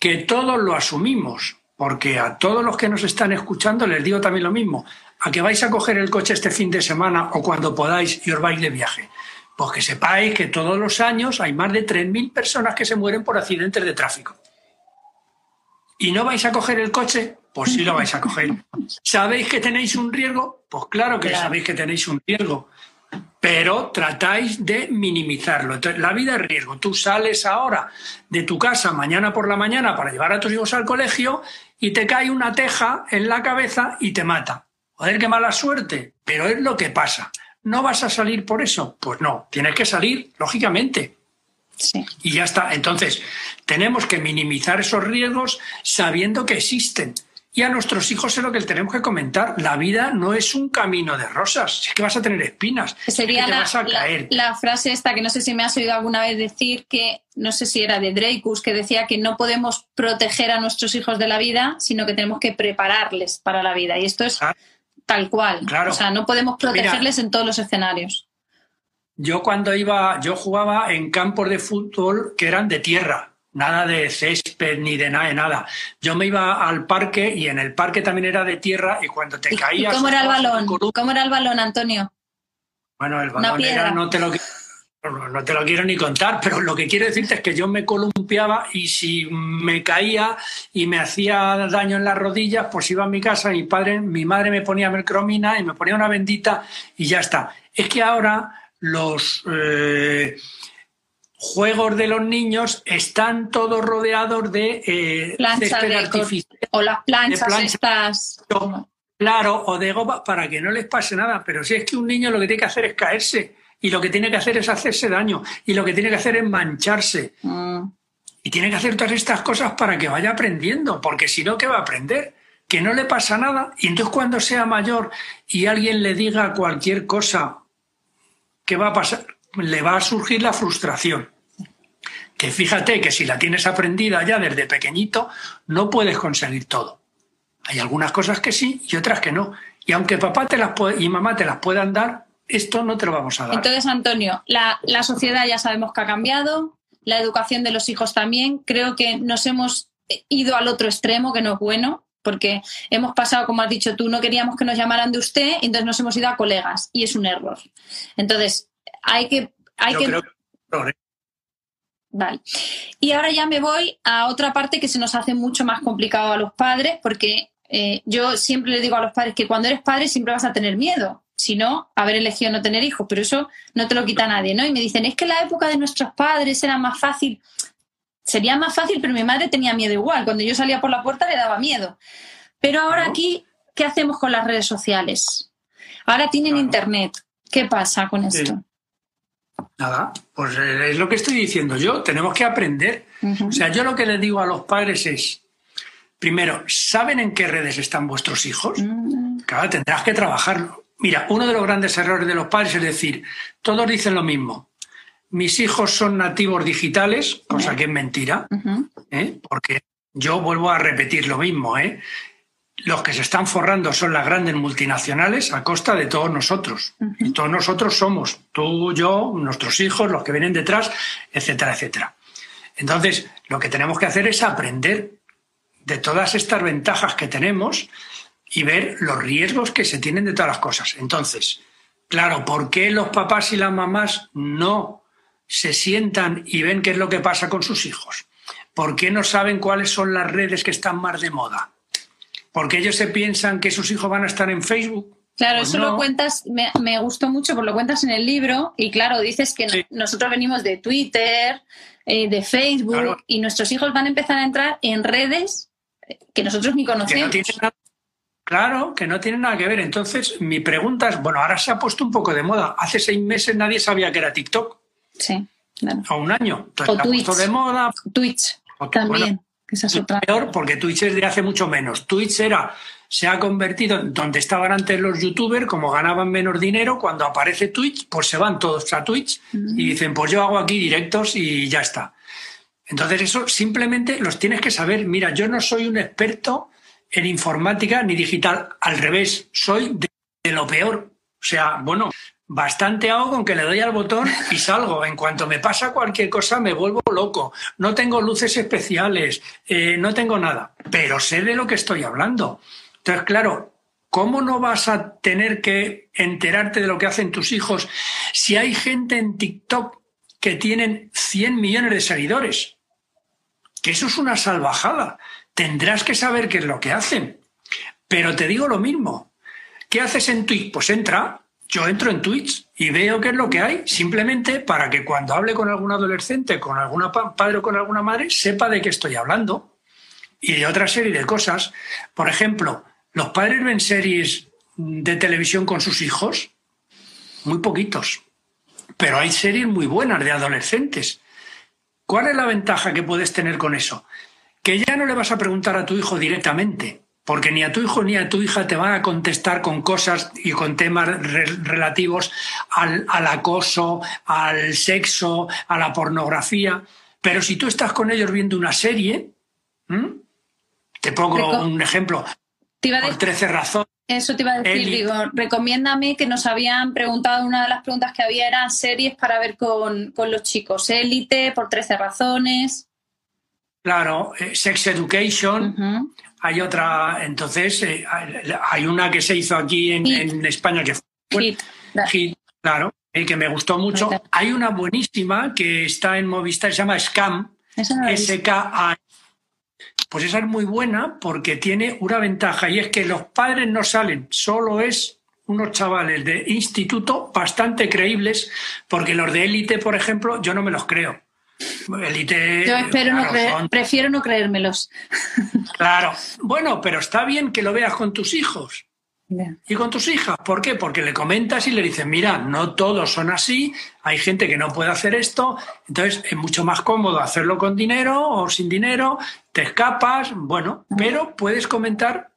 que todos lo asumimos, porque a todos los que nos están escuchando les digo también lo mismo, a que vais a coger el coche este fin de semana o cuando podáis y os vais de viaje. Pues que sepáis que todos los años hay más de 3.000 personas que se mueren por accidentes de tráfico. ¿Y no vais a coger el coche? Pues sí lo vais a coger. ¿Sabéis que tenéis un riesgo? Pues claro que sabéis que tenéis un riesgo pero tratáis de minimizarlo. Entonces, la vida es riesgo. Tú sales ahora de tu casa mañana por la mañana para llevar a tus hijos al colegio y te cae una teja en la cabeza y te mata. Joder, qué mala suerte, pero es lo que pasa. ¿No vas a salir por eso? Pues no, tienes que salir, lógicamente. Sí. Y ya está. Entonces, tenemos que minimizar esos riesgos sabiendo que existen. Y a nuestros hijos es lo que tenemos que comentar. La vida no es un camino de rosas, es que vas a tener espinas. Sería la, La, frase esta que no sé si me has oído alguna vez decir, que no sé si era de Dreykus, que decía que no podemos proteger a nuestros hijos de la vida, sino que tenemos que prepararles para la vida. Y esto es ah. Tal cual. O sea, no podemos protegerles en todos los escenarios. Yo cuando iba, yo jugaba en campos de fútbol que eran de tierra nada de césped ni de nada de nada. Yo me iba al parque y en el parque también era de tierra y cuando te caías... ¿Cómo era el balón? ¿Cómo era el balón, Antonio? Bueno, el balón era, no te lo no te lo quiero ni contar, pero lo que quiero decirte es que yo me columpiaba y si me caía y me hacía daño en las rodillas, pues iba a mi casa, mi padre, mi madre me ponía mercromina y me ponía una bendita y ya está. Es que ahora los eh, juegos de los niños están todos rodeados de eh, o las planchas, estas. Claro, o de goma para que no les pase nada. Pero si es que un niño lo que tiene que hacer es caerse y lo que tiene que hacer es hacerse daño y lo que tiene que hacer es mancharse. Mm. Y tiene que hacer todas estas cosas para que vaya aprendiendo, porque si no, ¿qué va a aprender? Que no le pasa nada. Y entonces cuando sea mayor y alguien le diga cualquier cosa, ¿qué va a pasar? Le va a surgir la frustración que fíjate que si la tienes aprendida ya desde pequeñito, no puedes conseguir todo. Hay algunas cosas que sí y otras que no. Y aunque papá te las y mamá te las puedan dar, esto no te lo vamos a dar. Entonces, Antonio, la, la sociedad ya sabemos que ha cambiado, la educación de los hijos también. Creo que nos hemos ido al otro extremo, que no es bueno, porque hemos pasado, como has dicho tú, no queríamos que nos llamaran de usted, entonces nos hemos ido a colegas y es un error. Entonces, hay que... Hay que... Vale. Y ahora ya me voy a otra parte que se nos hace mucho más complicado a los padres, porque eh, yo siempre le digo a los padres que cuando eres padre siempre vas a tener miedo, si no, haber elegido no tener hijos, pero eso no te lo quita nadie, ¿no? Y me dicen, es que la época de nuestros padres era más fácil. Sería más fácil, pero mi madre tenía miedo igual. Cuando yo salía por la puerta le daba miedo. Pero ahora aquí, ¿qué hacemos con las redes sociales? Ahora tienen internet. ¿Qué pasa con esto? Nada, pues eh, es lo que estoy diciendo yo, tenemos que aprender. O sea, yo lo que les digo a los padres es, primero, ¿saben en qué redes están vuestros hijos? Mm. Claro, tendrás que trabajarlo. Mira, uno de los grandes errores de los padres es decir, todos dicen lo mismo. Mis hijos son nativos digitales, cosa que es mentira, ¿eh? porque yo vuelvo a repetir lo mismo. ¿eh? los que se están forrando son las grandes multinacionales a costa de todos nosotros. Y todos nosotros somos, tú, yo, nuestros hijos, los que vienen detrás, etcétera, etcétera. Entonces, lo que tenemos que hacer es aprender de todas estas ventajas que tenemos y ver los riesgos que se tienen de todas las cosas. Entonces, claro, ¿por qué los papás y las mamás no se sientan y ven qué es lo que pasa con sus hijos? ¿Por qué no saben cuáles son las redes que están más de moda? porque ellos se piensan que sus hijos van a estar en Facebook. Claro, pues eso lo cuentas, me, gustó mucho porque lo cuentas en el libro y claro, dices que nosotros venimos de Twitter, eh, de Facebook y nuestros hijos van a empezar a entrar en redes que nosotros ni conocemos. Claro, que no tienen nada que ver. Entonces, mi pregunta es, bueno, ahora se ha puesto un poco de moda. Hace seis meses nadie sabía que era TikTok. Sí. o un año. o Twitch. de moda. Twitch también. esa es otra. Peor porque Twitch es de hace mucho menos. Twitch era se ha convertido en donde estaban antes los youtubers, como ganaban menos dinero, cuando aparece Twitch, pues se van todos a Twitch y dicen, pues yo hago aquí directos y ya está. Entonces eso simplemente los tienes que saber. Mira, yo no soy un experto en informática ni digital, al revés, soy de, lo peor. O sea, bueno, bastante hago con que le doy al botón y salgo. En cuanto me pasa cualquier cosa me vuelvo loco. No tengo luces especiales, eh, no tengo nada, pero sé de lo que estoy hablando. Entonces, claro, ¿cómo no vas a tener que enterarte de lo que hacen tus hijos si hay gente en TikTok que tienen 100 millones de seguidores? Que eso es una salvajada. Tendrás que saber qué es lo que hacen. Pero te digo lo mismo. ¿Qué haces en Twitch? Pues entra, yo entro en Twitch y veo qué es lo que hay, simplemente para que cuando hable con algún adolescente, con algún padre o con alguna madre, sepa de qué estoy hablando. Y de otra serie de cosas. Por ejemplo, ¿Los padres ven series de televisión con sus hijos? Muy poquitos. Pero hay series muy buenas de adolescentes. ¿Cuál es la ventaja que puedes tener con eso? Que ya no le vas a preguntar a tu hijo directamente, porque ni a tu hijo ni a tu hija te van a contestar con cosas y con temas relativos al, acoso, al sexo, a la pornografía. Pero si tú estás con ellos viendo una serie, te pongo un ejemplo, por 13 razones. Eso te iba a decir, digo, recomiéndame que nos habían preguntado, una de las preguntas que había eran series para ver con, los chicos. Élite, por 13 razones. Claro, eh, Sex Education. Hay otra, entonces, eh, hay una que se hizo aquí en, España que fue Hit, claro, y que me gustó mucho. Hay una buenísima que está en Movistar, se llama Scam. S-K-A pues esa es muy buena porque tiene una ventaja y es que los padres no salen, solo es unos chavales de instituto bastante creíbles, porque los de élite, por ejemplo, yo no me los creo. Yo espero no creer, prefiero no creérmelos. Claro. Bueno, pero está bien que lo veas con tus hijos. Y con tus hijas, ¿por qué? Porque le comentas y le dices, mira, no todos son así, hay gente que no puede hacer esto, entonces es mucho más cómodo hacerlo con dinero o sin dinero, te escapas, bueno, pero puedes comentar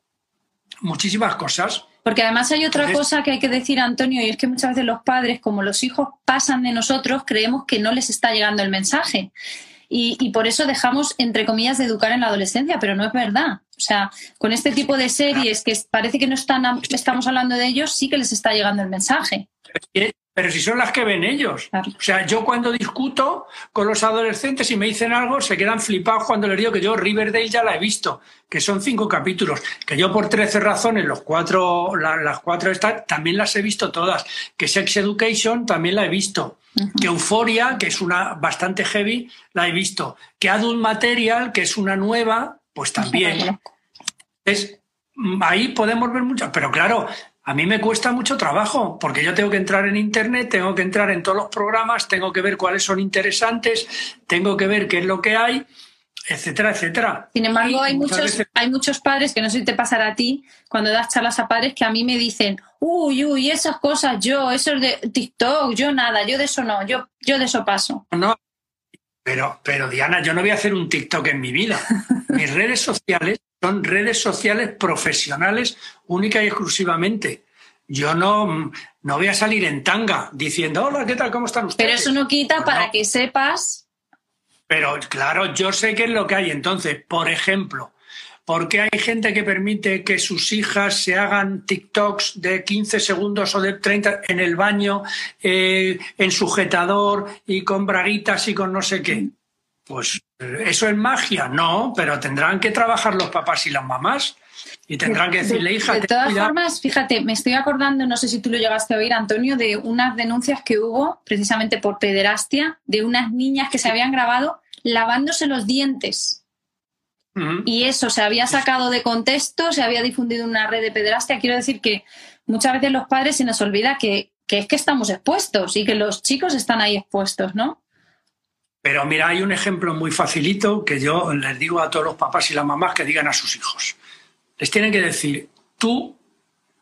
muchísimas cosas. Porque además hay otra cosa que hay que decir, Antonio, y es que muchas veces los padres, como los hijos pasan de nosotros, creemos que no les está llegando el mensaje. Y, por eso dejamos, entre comillas, de educar en la adolescencia, pero no es verdad. O sea, con este tipo de series que parece que no están, estamos hablando de ellos, sí que les está llegando el mensaje. Pero si son las que ven ellos. O sea, yo cuando discuto con los adolescentes y me dicen algo, se quedan flipados cuando les digo que yo Riverdale ya la he visto, que son cinco capítulos, que yo por 13 razones, los cuatro, las cuatro estas, también las he visto todas, que Sex Education también la he visto, que Euforia, que es una bastante heavy, la he visto, que Adult Material, que es una nueva, pues también. Es, ahí podemos ver muchas, pero claro, a mí me cuesta mucho trabajo, porque yo tengo que entrar en Internet, tengo que entrar en todos los programas, tengo que ver cuáles son interesantes, tengo que ver qué es lo que hay, etcétera, etcétera. Sin embargo, hay muchos, hay muchos padres, que no sé si te pasará a ti, cuando das charlas a padres, que a mí me dicen, uy, uy, esas cosas, yo, eso es de TikTok, yo nada, yo de eso no, yo, yo de eso paso. No, pero, pero Diana, yo no voy a hacer un TikTok en mi vida. Mis redes sociales son redes sociales profesionales única y exclusivamente. Yo no, no voy a salir en tanga diciendo, hola, ¿qué tal? ¿Cómo están ustedes? Pero eso no quita para que sepas. Pero claro, yo sé qué es lo que hay. Entonces, por ejemplo, ¿por qué hay gente que permite que sus hijas se hagan TikToks de 15 segundos o de 30 en el baño, eh, en sujetador y con braguitas y con no sé qué? Pues ¿Eso es magia? No, pero tendrán que trabajar los papás y las mamás y tendrán que decirle, hija. De, todas formas, fíjate, me estoy acordando, no sé si tú lo llegaste a oír, Antonio, de unas denuncias que hubo precisamente por pederastia de unas niñas que se habían grabado lavándose los dientes. Y eso se había sacado de contexto, se había difundido en una red de pederastia. Quiero decir que muchas veces los padres se nos olvida que, que es que estamos expuestos y que los chicos están ahí expuestos, ¿no? Pero mira, hay un ejemplo muy facilito que yo les digo a todos los papás y las mamás que digan a sus hijos. Les tienen que decir, tú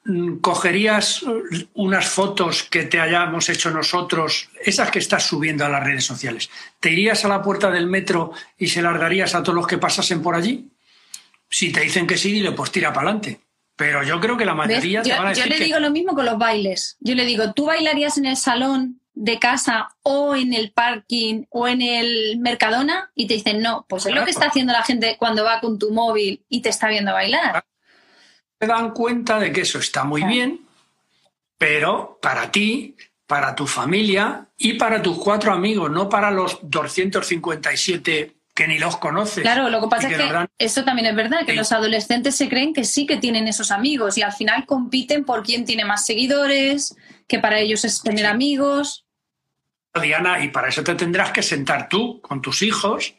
mm, cogerías unas fotos que te hayamos hecho nosotros, esas que estás subiendo a las redes sociales, ¿te irías a la puerta del metro y se largarías a todos los que pasasen por allí? Si te dicen que sí, dile, pues tira para adelante. Pero yo creo que la mayoría te yo, van a decir yo le que- digo lo mismo con los bailes. Yo le digo, ¿tú bailarías en el salón de casa o en el parking o en el Mercadona? Y te dicen, no, pues es lo que está haciendo la gente cuando va con tu móvil y te está viendo bailar. se dan cuenta de que eso está muy Claro. bien, pero para ti, para tu familia y para tus cuatro amigos, no para los 257 que ni los conoces. Claro, lo que pasa es que dan- eso también es verdad, que Sí. los adolescentes se creen que sí que tienen esos amigos y al final compiten por quién tiene más seguidores, que para ellos es tener amigos. Diana, y para eso te tendrás que sentar tú con tus hijos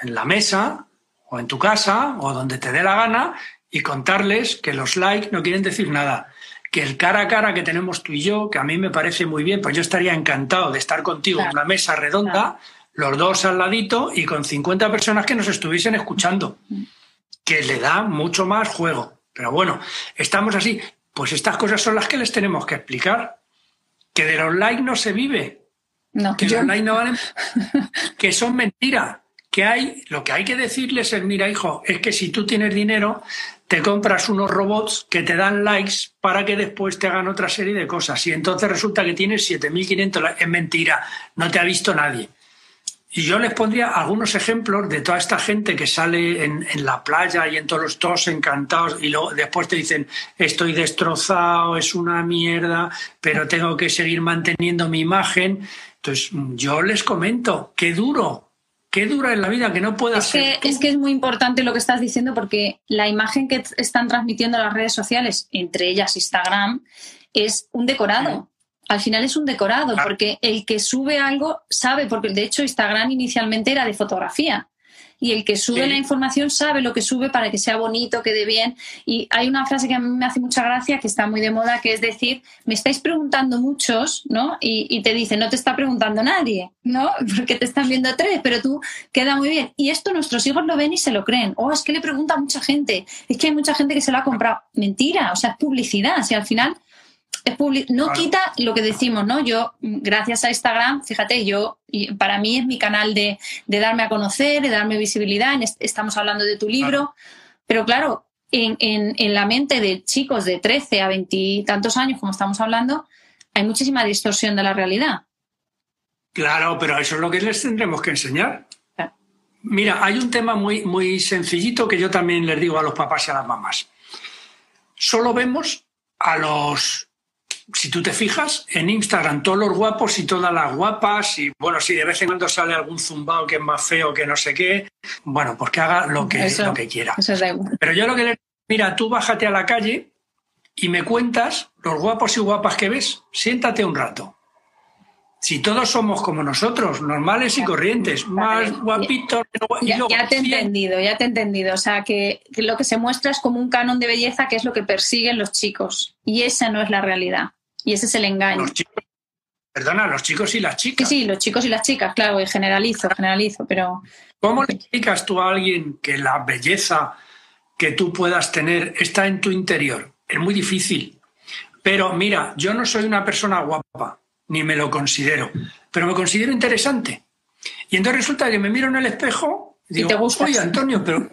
en la mesa o en tu casa o donde te dé la gana y contarles que los likes no quieren decir nada. Que el cara a cara que tenemos tú y yo, que a mí me parece muy bien, pues yo estaría encantado de estar contigo en una mesa redonda, los dos al ladito y con 50 personas que nos estuviesen escuchando, que le da mucho más juego. Pero bueno, estamos así. Pues estas cosas son las que les tenemos que explicar. Que de los likes no se vive, No, que yo- los likes no valen, que son mentiras. Que hay, lo que hay que decirles es, mira, hijo, es que si tú tienes dinero, te compras unos robots que te dan likes para que después te hagan otra serie de cosas. Y entonces resulta que tienes 7.500 likes. Es mentira, no te ha visto nadie. Y yo les pondría algunos ejemplos de toda esta gente que sale en, en la playa y en todos los todos encantados y luego después te dicen estoy destrozado, es una mierda, pero tengo que seguir manteniendo mi imagen. Entonces yo les comento, qué duro, qué dura en la vida que no puedas Es que, ser tú. es que es muy importante lo que estás diciendo porque la imagen que están transmitiendo las redes sociales, entre ellas Instagram, es un decorado. Al final es un decorado, porque el que sube algo sabe, porque de hecho Instagram inicialmente era de fotografía. Y el que sube Sí. la información sabe lo que sube para que sea bonito, quede bien. Y hay una frase que a mí me hace mucha gracia, que está muy de moda, que es decir, me estáis preguntando muchos, ¿no? Y, y te dice, no te está preguntando nadie, ¿no? Porque te están viendo tres, pero tú queda muy bien. Y esto nuestros hijos lo ven y se lo creen. Oh, es que le pregunta a mucha gente. Es que hay mucha gente que se lo ha comprado. Mentira, o sea, es publicidad. Si al final es no Claro. quita lo que decimos, ¿no? Yo, gracias a Instagram, fíjate, yo, para mí es mi canal de, de darme a conocer, de darme visibilidad. Estamos hablando de tu libro, pero claro, en, en- en la mente de chicos de 13 a 20 y tantos años, como estamos hablando, hay muchísima distorsión de la realidad. Claro, pero eso es lo que les tendremos que enseñar. Claro. Mira, hay un tema muy, muy sencillito que yo también les digo a los papás y a las mamás. Solo vemos a los, si tú te fijas, en Instagram todos los guapos y todas las guapas y bueno, si de vez en cuando sale algún zumbao que es más feo que no sé qué, bueno, pues que haga lo que, Eso- lo que quiera. Eso igual. Pero yo lo que le mira, tú bájate a la calle y me cuentas los guapos y guapas que ves. Siéntate un rato. Si todos somos como nosotros, normales y corrientes, más guapitos, y Ya, luego ya te he entendido, ya te he entendido. O sea, que, que lo que se muestra es como un canon de belleza que es lo que persiguen los chicos. Y esa no es la realidad. Y ese es el engaño. los chicos, perdona, los chicos y las chicas. sí, los chicos y las chicas, claro, y generalizo, generalizo, pero ¿Cómo le explicas tú a alguien que la belleza que tú puedas tener está en tu interior? Es muy difícil. Pero mira, yo no soy una persona guapa, ni me lo considero, pero me considero interesante. Y entonces resulta que me miro en el espejo y Y digo, te oye Antonio, pero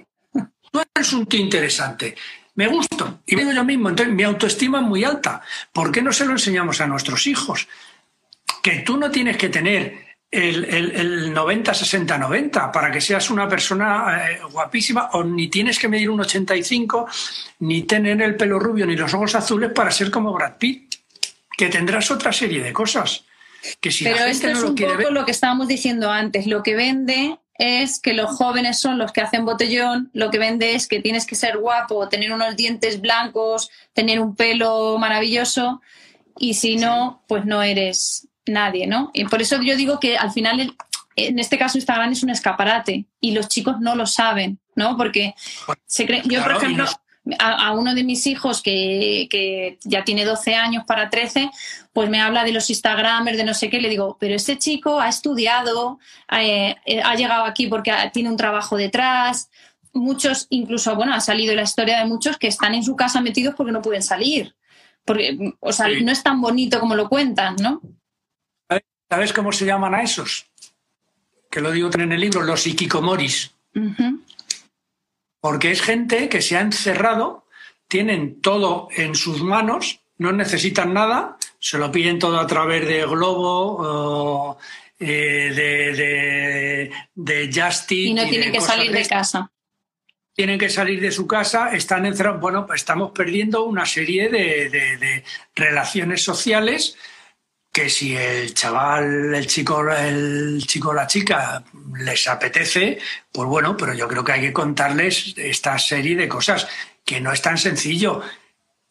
tú eres un tío interesante. Me gusto. Y me digo yo mismo, entonces mi autoestima es muy alta. ¿Por qué no se lo enseñamos a nuestros hijos? que tú no tienes que tener el, el, el 90-60-90 para que seas una persona eh, guapísima, o ni tienes que medir un 85, ni tener el pelo rubio, ni los ojos azules para ser como Brad Pitt, que tendrás otra serie de cosas. Que si Pero esto es un poco ver, lo que estábamos diciendo antes. Lo que vende es que los jóvenes son los que hacen botellón, lo que vende es que tienes que ser guapo, tener unos dientes blancos, tener un pelo maravilloso y si no, pues no eres nadie, ¿no? Y por eso yo digo que al final, en este caso Instagram es un escaparate y los chicos no lo saben, ¿no? Porque se creen, yo Claro, por y ejemplo, nos- a, a uno de mis hijos que, que ya tiene 12 años para 13, pues me habla de los Instagramers, de no sé qué, le digo, pero este chico ha estudiado, eh, eh, ha llegado aquí porque ha- tiene un trabajo detrás. Muchos, incluso, bueno, ha salido la historia de muchos que están en su casa metidos porque no pueden salir. Porque, o sea, no es tan bonito como lo cuentan, ¿no? ¿Sabes cómo se llaman a esos? Que lo digo en el libro, los ikikomoris. Porque es gente que se ha encerrado, tienen todo en sus manos, no necesitan nada, se lo piden todo a través de Globo, eh, de, de, Justin. Y no tienen que salir de casa tienen que salir de su casa, están encerrados. Bueno, pues estamos perdiendo una serie de, relaciones sociales que si el chaval, el chico, el chico o la chica les apetece, pues bueno, pero yo creo que hay que contarles esta serie de cosas que no es tan sencillo.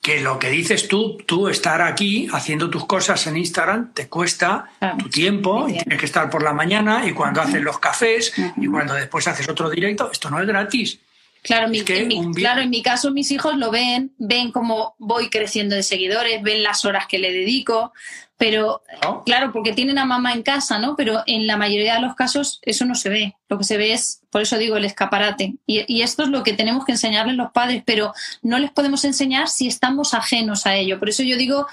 Que lo que dices tú, tú estar aquí haciendo tus cosas en Instagram te cuesta tu tiempo y tienes que estar por la mañana y cuando haces los cafés y cuando después haces otro directo, esto no es gratis. Claro, en mi, claro, en mi caso mis hijos lo ven, ven cómo voy creciendo de seguidores, ven las horas que le dedico, pero oh. claro, porque tienen a mamá en casa, ¿no? Pero en la mayoría de los casos eso no se ve. Lo que se ve es, por eso digo, el escaparate. Y, y esto es lo que tenemos que enseñarles los padres, pero no les podemos enseñar si estamos ajenos a ello. Por eso yo digo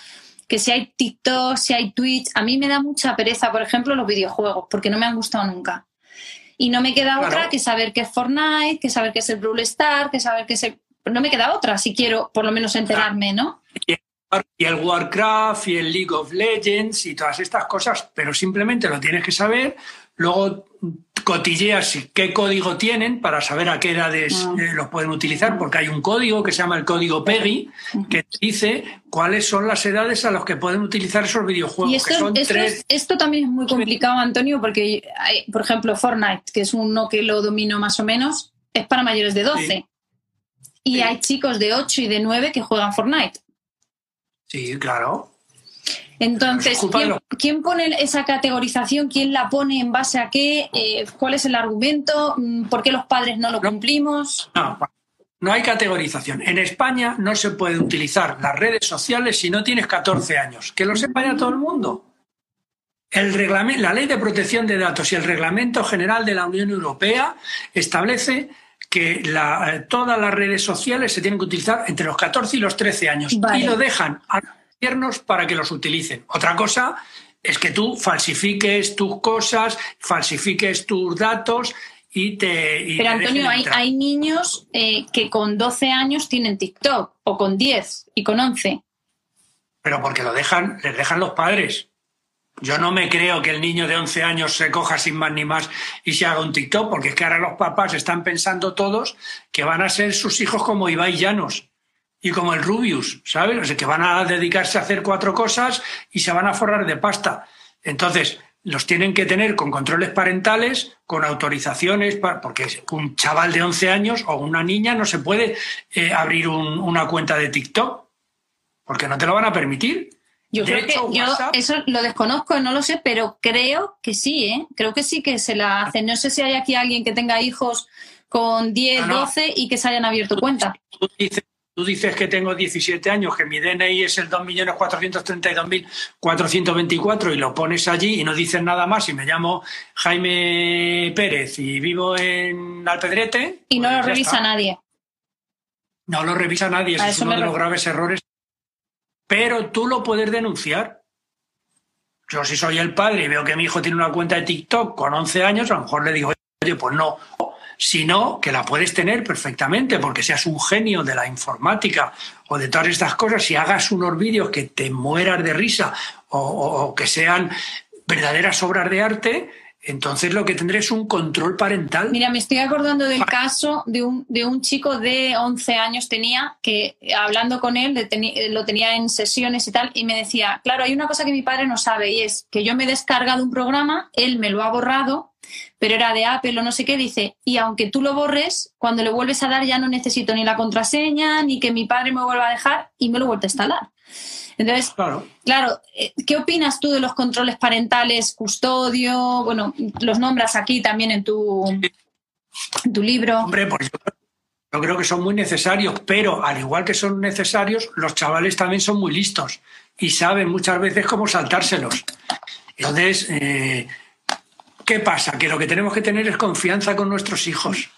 que si hay TikTok, si hay Twitch, a mí me da mucha pereza, por ejemplo, los videojuegos, porque no me han gustado nunca. Y no me queda otra que saber qué es Fortnite, que saber qué es el Brawl Star, que saber qué es el... No me queda otra si quiero por lo menos enterarme, ¿no? Y el Warcraft y el League of Legends y todas estas cosas, pero simplemente lo tienes que saber. Luego cotilleas qué código tienen para saber a qué edades ah. eh, los pueden utilizar, porque hay un código que se llama el código PEGI, que dice cuáles son las edades a las que pueden utilizar esos videojuegos. esto, esto, también es muy complicado, Antonio, porque, hay, por ejemplo, Fortnite, que es uno que lo domino más o menos, es para mayores de 12. Y hay chicos de 8 y de 9 que juegan Fortnite. Sí, claro. Entonces, ¿quién, pone esa categorización? ¿Quién la pone en base a qué? Eh, ¿Cuál es el argumento? Mm, ¿Por qué los padres no lo cumplimos? No, no hay categorización. En España no se puede utilizar las redes sociales si no tienes 14 años. Que lo sepa ya todo el mundo. El reglamento, la Ley de Protección de Datos y el Reglamento General de la Unión Europea establece que la, todas las redes sociales se tienen que utilizar entre los 14 y los 13 años y lo dejan a para que los utilicen. Otra cosa es que tú falsifiques tus cosas, falsifiques tus datos y te... Pero Antonio, hay, niños eh, que con 12 años tienen TikTok, o con 10 y con 11. Pero porque lo dejan, les dejan los padres. Yo no me creo que el niño de 11 años se coja sin más ni más y se haga un TikTok, porque es que ahora los papás están pensando todos que van a ser sus hijos como Ibai Llanos y como el Rubius, ¿sabes? O sea, que van a dedicarse a hacer cuatro cosas y se van a forrar de pasta. Entonces, los tienen que tener con controles parentales, con autorizaciones, porque un chaval de 11 años o una niña no se puede eh, abrir una cuenta de TikTok, porque no te lo van a permitir. Yo creo que yo eso lo desconozco, no lo sé, pero creo que sí, ¿eh? Creo que sí que se la hacen. No sé si hay aquí alguien que tenga hijos con 10, 12 y que se hayan abierto cuenta. Tú dices que tengo 17 años, que mi DNI es el 2.432.424 y lo pones allí y no dices nada más y me llamo Jaime Pérez y vivo en Alpedrete. Y no pues lo revisa nadie. No lo revisa nadie, ese es uno de los graves errores. Pero tú lo puedes denunciar. Yo si soy el padre y veo que mi hijo tiene una cuenta de TikTok con 11 años, a lo mejor le digo, oye, pues no, sino que la puedes tener perfectamente porque seas un genio de la informática o de todas estas cosas y hagas unos vídeos que te mueras de risa o, que sean verdaderas obras de arte, entonces lo que tendré es un control parental. Mira, me estoy acordando del caso de un, de un chico de 11 años tenía, que hablando con él, lo tenía en sesiones y tal, y me decía, claro, hay una cosa que mi padre no sabe y es que yo me he descargado un programa, él me lo ha borrado pero era de Apple o no sé qué, dice, y aunque tú lo borres, cuando le vuelves a dar ya no necesito ni la contraseña, ni que mi padre me vuelva a dejar, y me lo vuelve a instalar. Entonces, claro. claro, eh, ¿qué opinas tú de los controles parentales, custodio? Bueno, los nombras aquí también en tu, tu libro. Hombre, pues yo, creo que son muy necesarios, pero al igual que son necesarios, los chavales también son muy listos y saben muchas veces cómo saltárselos. Entonces, eh, ¿Qué pasa? Que lo que tenemos que tener es confianza con nuestros hijos.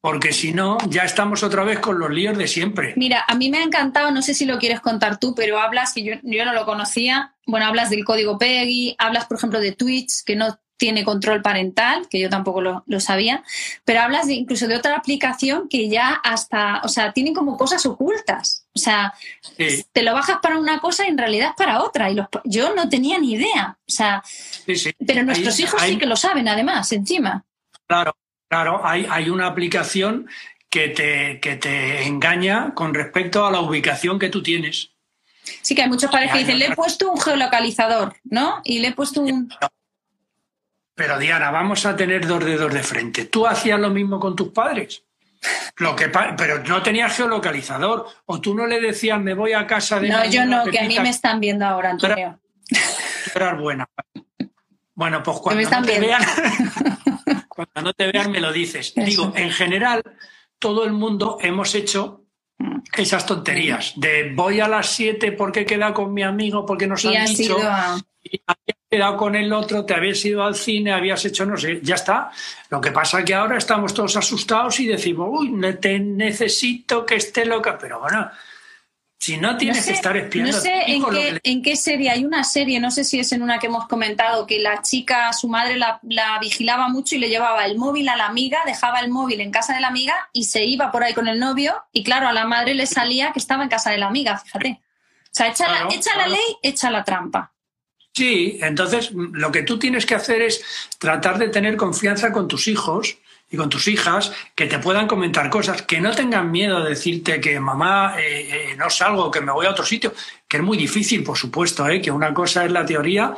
porque si no, ya estamos otra vez con los líos de siempre. Mira, a mí me ha encantado, no sé si lo quieres contar tú, pero hablas, que yo, yo no lo conocía, bueno, hablas del código PEGI, hablas, por ejemplo, de Twitch, que no tiene control parental, que yo tampoco lo, lo sabía, pero hablas de, incluso de otra aplicación que ya hasta, o sea, tienen como cosas ocultas. O sea, Sí. te lo bajas para una cosa y en realidad es para otra. Y los, yo no tenía ni idea. O sea, Sí, sí. pero nuestros hijos sí que lo saben, además, encima. Claro, claro, hay, hay una aplicación que te, que te engaña con respecto a la ubicación que tú tienes. Sí que hay muchos padres que dicen, le he puesto un geolocalizador, ¿no? Y le he puesto un... Pero Diana, vamos a tener dos dedos de frente. ¿Tú hacías lo mismo con tus padres? Lo que pa- pero no tenías geolocalizador. O tú no le decías, me voy a casa de... No, yo no, que a mí me están viendo ahora, Antonio. eras buena. Bueno, pues me cuando están no te vean, cuando no te vean me lo dices. Eso. Digo, en general, todo el mundo hemos hecho esas tonterías de voy a las 7 porque he quedado con mi amigo, porque nos Y han dicho, a... y quedado con el otro, te habías ido al cine, habías hecho no sé, ya está. Lo que pasa es que ahora estamos todos asustados y decimos, uy, te necesito que esté loca, pero bueno, si no tienes no sé, que estar espiando no sé en qué, que en qué serie, hay una serie, no sé si es en una que hemos comentado, que la chica, su madre la, la vigilaba mucho y le llevaba el móvil a la amiga, dejaba el móvil en casa de la amiga y se iba por ahí con el novio y claro, a la madre le salía que estaba en casa de la amiga, fíjate. O sea, echa, la, Claro, ley, echa la trampa. Sí, entonces mm, lo que tú tienes que hacer es tratar de tener confianza con tus hijos y con tus hijas, que te puedan comentar cosas, que no tengan miedo de decirte que mamá eh, eh, no salgo, que me voy a otro sitio, que es muy difícil, por supuesto, ¿eh? que una cosa es la teoría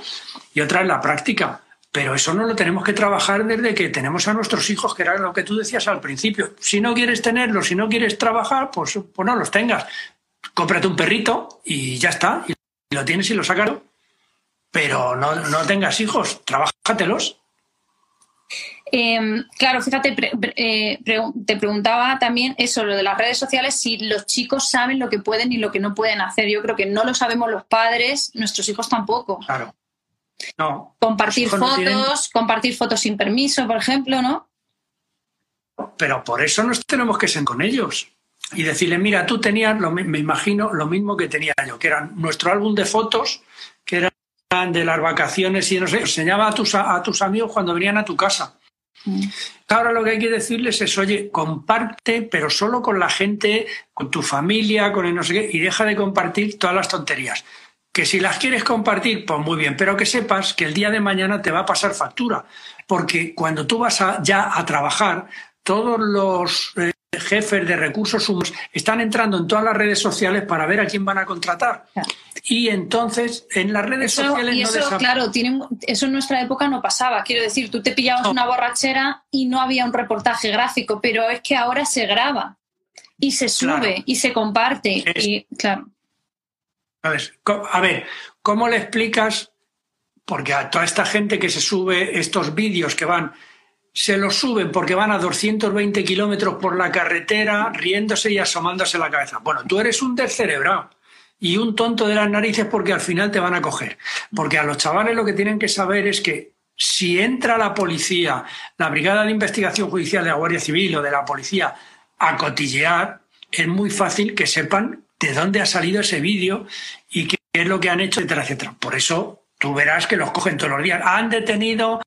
y otra es la práctica. Pero eso no lo tenemos que trabajar desde que tenemos a nuestros hijos, que era lo que tú decías al principio. Si no quieres tenerlos, si no quieres trabajar, pues, pues no los tengas. Cómprate un perrito y ya está. Y lo tienes y lo sacas pero no, no tengas hijos, trabájatelos. Eh, claro, fíjate, pre- eh, pre- te preguntaba también eso, lo de las redes sociales, si los chicos saben lo que pueden y lo que no pueden hacer. Yo creo que no lo sabemos los padres, nuestros hijos tampoco. Claro. No, Compartir fotos, no tienen- compartir fotos sin permiso, por ejemplo, ¿no? pero por eso nos tenemos que ser con ellos. Y decirle, mira, tú tenías, lo, me imagino, lo mismo que tenía yo, que era nuestro álbum de fotos, de las vacaciones y no sé, enseñaba a tus, a tus amigos cuando venían a tu casa. Ahora lo que hay que decirles es, oye, comparte, pero solo con la gente, con tu familia, con el no sé qué, y deja de compartir todas las tonterías. Que si las quieres compartir, pues muy bien, pero que sepas que el día de mañana te va a pasar factura, porque cuando tú vas ya a trabajar, todos los eh, jefes de recursos humanos están entrando en todas las redes sociales para ver a quién van a contratar. Y entonces en las redes Eso, sociales y no eso, desap- claro, tiene eso en nuestra época no pasaba. Quiero decir, tú te pillabas No. una borrachera y no había un reportaje gráfico, pero es que ahora se graba y se sube Claro. y se comparte. Es- Y, claro, Entonces, co- A ver, ¿cómo le explicas? Porque a toda esta gente que se sube estos vídeos que van, se los suben porque van a 220 kilómetros por la carretera, riéndose y asomándose la cabeza. Bueno, tú eres un descerebrado y un tonto de las narices porque al final te van a coger. Porque a los chavales lo que tienen que saber es que si entra la policía, la Brigada de Investigación Judicial de la Guardia Civil o de la policía a cotillear, es muy fácil que sepan de dónde ha salido ese vídeo y qué es lo que han hecho, etcétera, etcétera. Por eso tú verás que los cogen todos los días. Han detenido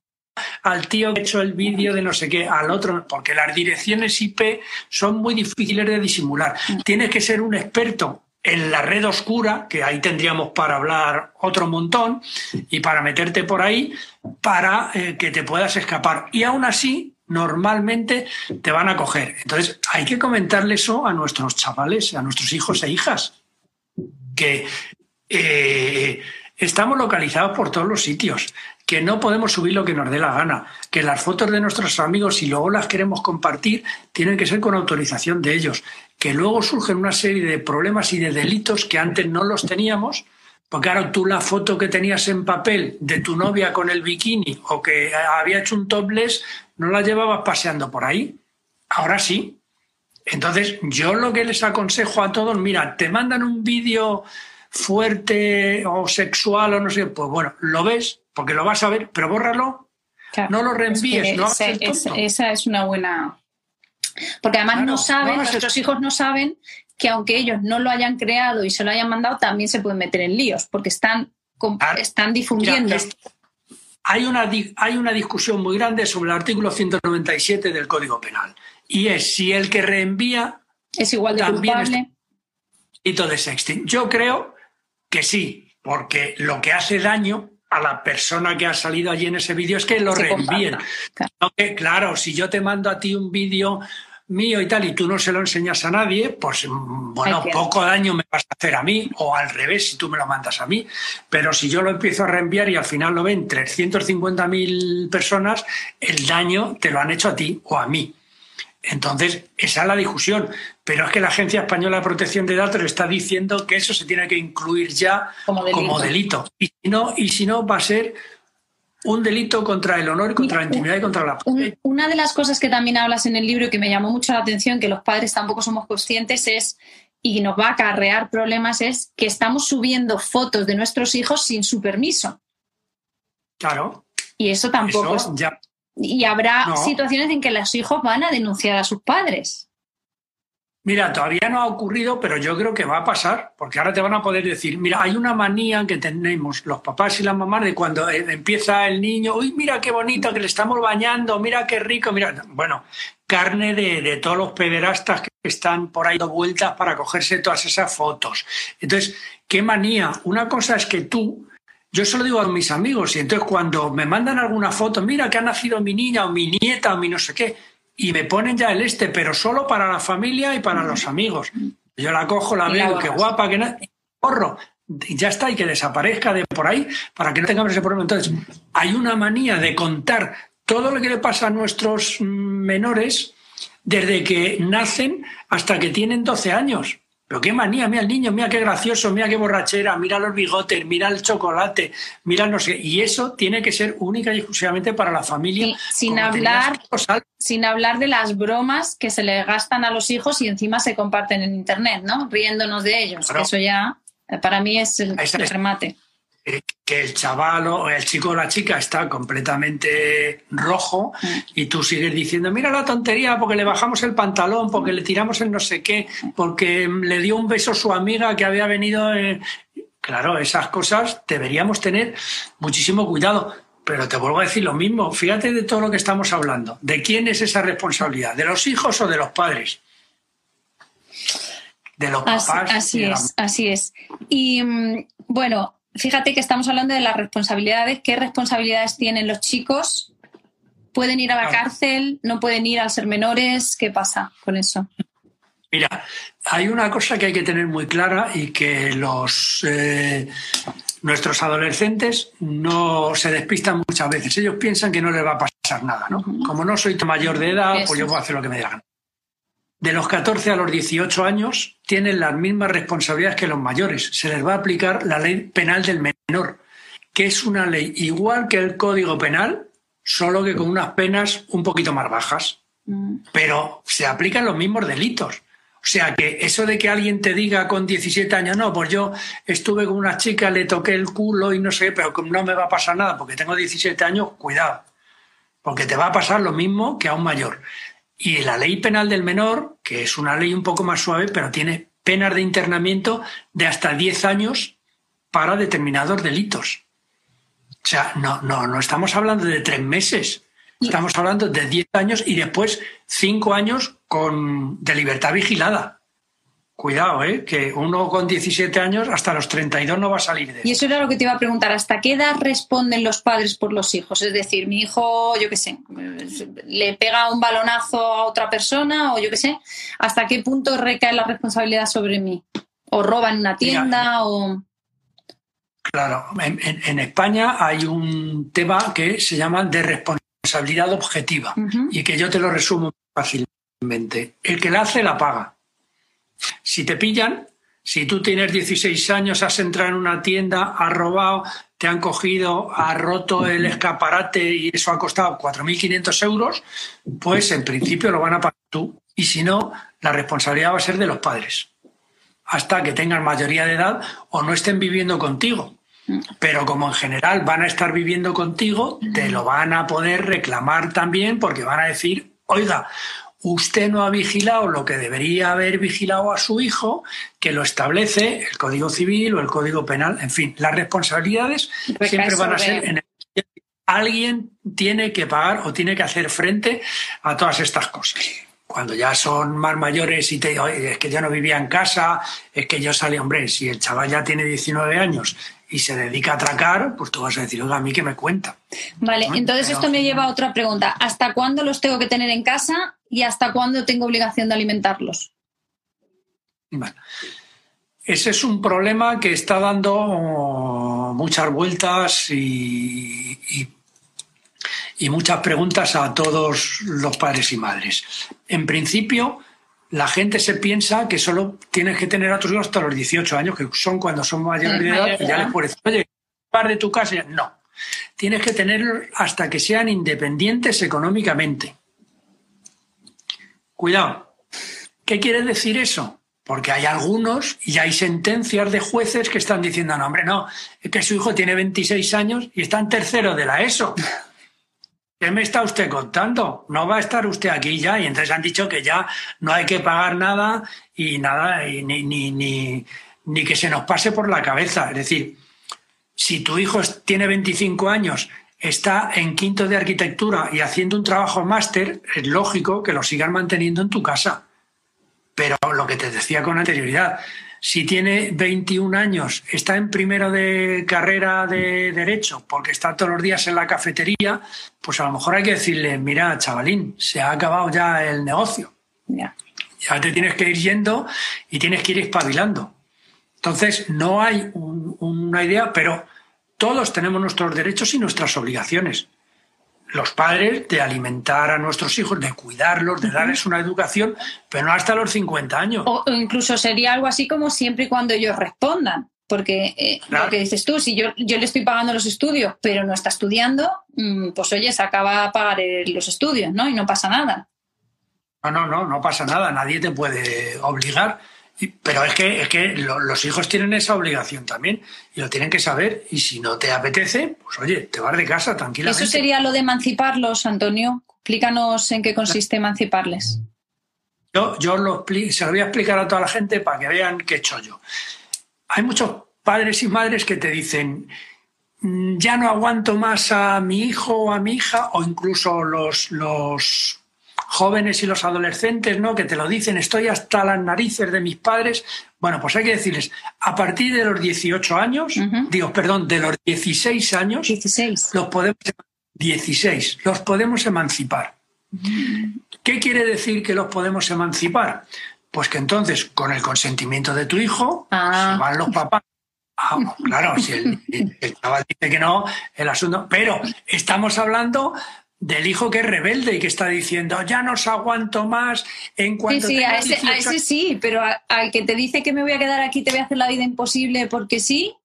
al tío que ha hecho el vídeo de no sé qué, al otro, porque las direcciones IP son muy difíciles de disimular. Tienes que ser un experto en la red oscura, que ahí tendríamos para hablar otro montón, y para meterte por ahí, para eh, que te puedas escapar. Y aún así, normalmente te van a coger. Entonces, hay que comentarle eso a nuestros chavales, a nuestros hijos e hijas, que eh, estamos localizados por todos los sitios, que no podemos subir lo que nos dé la gana, que las fotos de nuestros amigos, si luego las queremos compartir, tienen que ser con autorización de ellos, que luego surgen una serie de problemas y de delitos que antes no los teníamos, porque ahora tú la foto que tenías en papel de tu novia con el bikini o que había hecho un topless, no la llevabas paseando por ahí. Ahora sí. Entonces, yo lo que les aconsejo a todos, mira, te mandan un vídeo fuerte o sexual o no sé, pues bueno, lo ves, porque lo vas a ver, pero bórralo, claro. no lo Es reenvíes, que no es- esa es una buena, Porque además no saben, nuestros hijos no saben que aunque ellos no lo hayan creado y se lo hayan mandado, también se pueden meter en líos, porque están, están difundiendo. hay, una, hay una discusión muy grande sobre el artículo 197 del Código Penal. Y es si el que reenvía es igual de culpable. de sexting. Yo creo que sí, porque lo que hace daño a la persona que ha salido allí en ese vídeo es que lo reenvíen. Claro. claro, si yo te mando a ti un vídeo mío y tal, y tú no se lo enseñas a nadie, pues mm, bueno, poco daño me vas a hacer a mí, o al revés, si tú me lo mandas a mí. Pero si yo lo empiezo a reenviar y al final lo ven 350.000 personas, el daño te lo han hecho a ti o a mí. Entonces, esa es la discusión. Pero es que la Agencia Española de Protección de Datos está diciendo que eso se tiene que incluir ya como delito. Y, si no, y si no, va a ser un delito contra el honor, contra la intimidad y contra la... una de las cosas que también hablas en el libro y que me llamó mucho la atención, que los padres tampoco somos conscientes, es, y nos va a acarrear problemas, es que estamos subiendo fotos de nuestros hijos sin su permiso. Claro. Y eso tampoco... Y habrá situaciones en que los hijos van a denunciar a sus padres. Mira, todavía no ha ocurrido, pero yo creo que va a pasar, porque ahora te van a poder decir, mira, hay una manía que tenemos los papás y las mamás de cuando eh, empieza el niño, uy, mira qué bonito que le estamos bañando, mira qué rico, mira, bueno, carne de, todos los pederastas que están por ahí dando vueltas para cogerse todas esas fotos. Entonces, qué manía. Una cosa es que tú, yo se lo digo a mis amigos, y entonces cuando me mandan alguna foto, mira que ha nacido mi niña o mi nieta o mi no sé qué, y me ponen ya el este, pero solo para la familia y para los amigos. Yo la cojo, la veo, qué guapa, que nada, corro, ya está, y que desaparezca de por ahí para que no tengamos ese problema. Entonces, hay una manía de contar todo lo que le pasa a nuestros menores desde que nacen hasta que tienen 12 años. Pero qué manía, mira el niño, mira qué gracioso, mira qué borrachera, mira los bigotes, mira el chocolate, mira no sé. Y eso tiene que ser única y exclusivamente para la familia. sin hablar, sin hablar de las bromas que se le gastan a los hijos y encima se comparten en internet, ¿no? Riéndonos de ellos. Eso ya eh, para mí es el remate que el chaval o el chico o la chica está completamente rojo y tú sigues diciendo, mira la tontería, porque le bajamos el pantalón, porque le tiramos el no sé qué, porque le dio un beso a su amiga que había venido. Claro, esas cosas deberíamos tener muchísimo cuidado. Pero te vuelvo a decir lo mismo, fíjate de todo lo que estamos hablando. ¿De quién es esa responsabilidad? ¿De los hijos o de los padres? De los papás. Así, es, así es. Y mm, bueno, fíjate que estamos hablando de las responsabilidades. ¿Qué responsabilidades tienen los chicos? ¿Pueden ir a la cárcel? ¿No pueden ir al ser menores? ¿Qué pasa con eso? Mira, hay una cosa que hay que tener muy clara y que los eh, nuestros adolescentes no se despistan muchas veces. Ellos piensan que no les va a pasar nada, ¿no? Como no soy mayor de edad, pues yo puedo hacer lo que me digan de los 14 a los 18 años tienen las mismas responsabilidades que los mayores. Se les va a aplicar la ley penal del menor, que es una ley igual que el Código Penal, solo que con unas penas un poquito más bajas. Mm. Pero se aplican los mismos delitos. O sea que eso de que alguien te diga con 17 años, no, pues yo estuve con una chica, le toqué el culo y no sé, pero no me va a pasar nada porque tengo 17 años, cuidado, porque te va a pasar lo mismo que a un mayor. Y la ley penal del menor, que es una ley un poco más suave, pero tiene penas de internamiento de hasta 10 años para determinados delitos. O sea, no, no, no estamos hablando de tres meses, estamos hablando de 10 años y después 5 años con, de libertad vigilada. Cuidado, ¿eh? que uno con 17 años hasta los 32 no va a salir de Y eso era lo que te iba a preguntar, ¿hasta qué edad responden los padres por los hijos? Es decir, mi hijo, yo qué sé, le pega un balonazo a otra persona o yo qué sé, ¿hasta qué punto recae la responsabilidad sobre mí? ¿O roban en una tienda o...? Claro, en, España hay un tema que se llama de responsabilidad objetiva y que yo te lo resumo fácilmente. El que la hace la paga. Si te pillan, si tú tienes 16 años, has entrado en una tienda, has robado, te han cogido, has roto el escaparate y eso ha costado 4.500 euros, pues en principio lo van a pagar tú. Y si no, la responsabilidad va a ser de los padres. Hasta que tengan mayoría de edad o no estén viviendo contigo. Pero como en general van a estar viviendo contigo, te lo van a poder reclamar también porque van a decir, oiga, usted no ha vigilado lo que debería haber vigilado a su hijo, que lo establece el Código Civil o el Código Penal. En fin, las responsabilidades siempre van a ser en el alguien tiene que pagar o tiene que hacer frente a todas estas cosas. Cuando ya son más mayores y te digo, es que yo no vivía en casa, es que yo salí, hombre, si el chaval ya tiene 19 años y se dedica a atracar, pues tú vas a decir, oiga, a mí que me cuenta. Vale, entonces esto me lleva a otra pregunta. ¿Hasta cuándo los tengo que tener en casa y hasta cuándo tengo obligación de alimentarlos? Bueno, ese es un problema que está dando muchas vueltas y, y muchas preguntas a todos los padres y madres. En principio, la gente se piensa que solo tienes que tener a tus hijos hasta los 18 años, que son cuando son mayores de edad, y ya les puedes decir, oye, par de tu casa. No, tienes que tenerlos hasta que sean independientes económicamente. Cuidado. ¿Qué quiere decir eso? Porque hay algunos y hay sentencias de jueces que están diciendo, no, hombre, no, es que su hijo tiene 26 años y está en tercero de la ESO. ¿Qué me está usted contando? No va a estar usted aquí ya. Y entonces han dicho que ya no hay que pagar nada y nada, y ni, ni, ni, ni que se nos pase por la cabeza. Es decir, si tu hijo tiene 25 años, está en quinto de arquitectura y haciendo un trabajo máster, es lógico que lo sigan manteniendo en tu casa. Pero lo que te decía con anterioridad, si tiene 21 años, está en primero de carrera de derecho porque está todos los días en la cafetería, pues a lo mejor hay que decirle, mira, chavalín, se ha acabado ya el negocio. Ya te tienes que ir yendo y tienes que ir espabilando. Entonces, no hay una idea, pero todos tenemos nuestros derechos y nuestras obligaciones los padres de alimentar a nuestros hijos, de cuidarlos, de darles una educación, pero no hasta los 50 años. O, incluso sería algo así como siempre y cuando ellos respondan. Porque eh, lo que dices tú, si yo, yo le estoy pagando los estudios, pero no está estudiando, mm, pues oye, se acaba de pagar los estudios, ¿no? Y no pasa nada. No, no, no, no pasa nada. Nadie te puede obligar. Pero es que, es que los hijos tienen esa obligación también y lo tienen que saber. Y si no te apetece, pues oye, te vas de casa tranquilamente. Eso sería lo de emanciparlos, Antonio. Explícanos en qué consiste emanciparles. Yo, yo lo, se lo voy a explicar a toda la gente para que vean qué he hecho yo. Hay muchos padres y madres que te dicen, mm, ya no aguanto más a mi hijo o a mi hija, o incluso los, los jóvenes y los adolescentes, ¿no? Que te lo dicen, estoy hasta las narices de mis padres. Bueno, pues hay que decirles, a partir de los 18 años, digo, perdón, de los 16 años, 16. los podemos 16, los podemos emancipar. ¿Qué quiere decir que los podemos emancipar? Pues que entonces, con el consentimiento de tu hijo, ah. se van los papás Ah, claro, si el, el, chaval dice que no, el asunto. Pero estamos hablando del hijo que es rebelde y que está diciendo ya no os aguanto más en cuanto sí, sí, a ese, sí pero al que te dice que me voy a quedar aquí te voy a hacer la vida imposible porque sí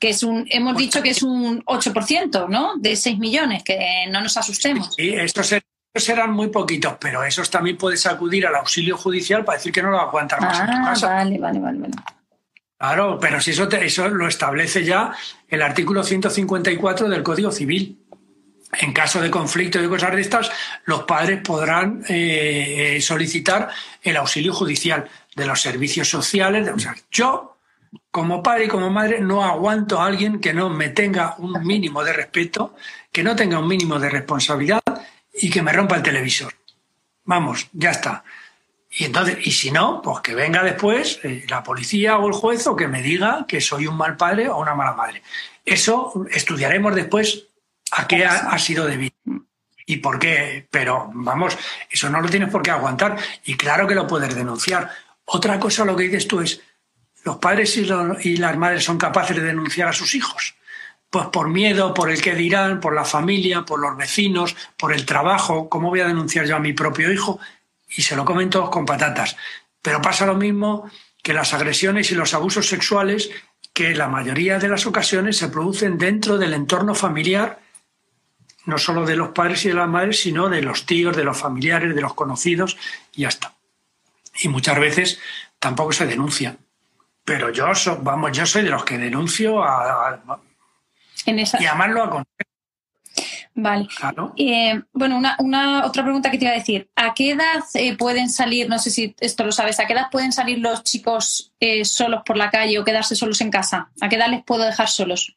que es un hemos pues dicho que es un 8%, ¿no? De 6 millones, que no nos asustemos. Sí, estos serán muy poquitos, pero esos también puedes acudir al auxilio judicial para decir que no lo va a aguantar más en tu ah, casa. Vale, vale, vale, vale. Claro, pero si eso, eso lo establece ya el artículo 154 del Código Civil en caso de conflicto y cosas de estas, los padres podrán eh, solicitar el auxilio judicial de los servicios sociales. sea, yo, como padre y como madre, no aguanto a alguien que no me tenga un mínimo de respeto, que no tenga un mínimo de responsabilidad y que me rompa el televisor. Vamos, ya está. Y entonces, y si no, pues que venga después eh, la policía o el juez o que me diga que soy un mal padre o una mala madre. Eso estudiaremos después a qué ha, sido debido y por qué. Pero vamos, eso no lo tienes por qué aguantar y claro que lo puedes denunciar. Otra cosa lo que dices tú es, los padres y, y las madres son capaces de denunciar a sus hijos. Pues por miedo, por el que dirán, por la familia, por los vecinos, por el trabajo. ¿Cómo voy a denunciar yo a mi propio hijo? Y se lo comen todos con patatas. Pero pasa lo mismo que las agresiones y los abusos sexuales que la mayoría de las ocasiones se producen dentro del entorno familiar no solo de los padres y de las madres, sino de los tíos, de los familiares, de los conocidos, y ya está. Y muchas veces tampoco se denuncia. Pero yo, vamos, yo soy de los que denuncio a, y a Vale. Eh, bueno, una, otra pregunta que te iba a decir. ¿A qué edad eh, pueden salir, no sé si esto lo sabes, a qué edad pueden salir los chicos eh, solos por la calle o quedarse solos en casa? ¿A qué edad les puedo dejar solos?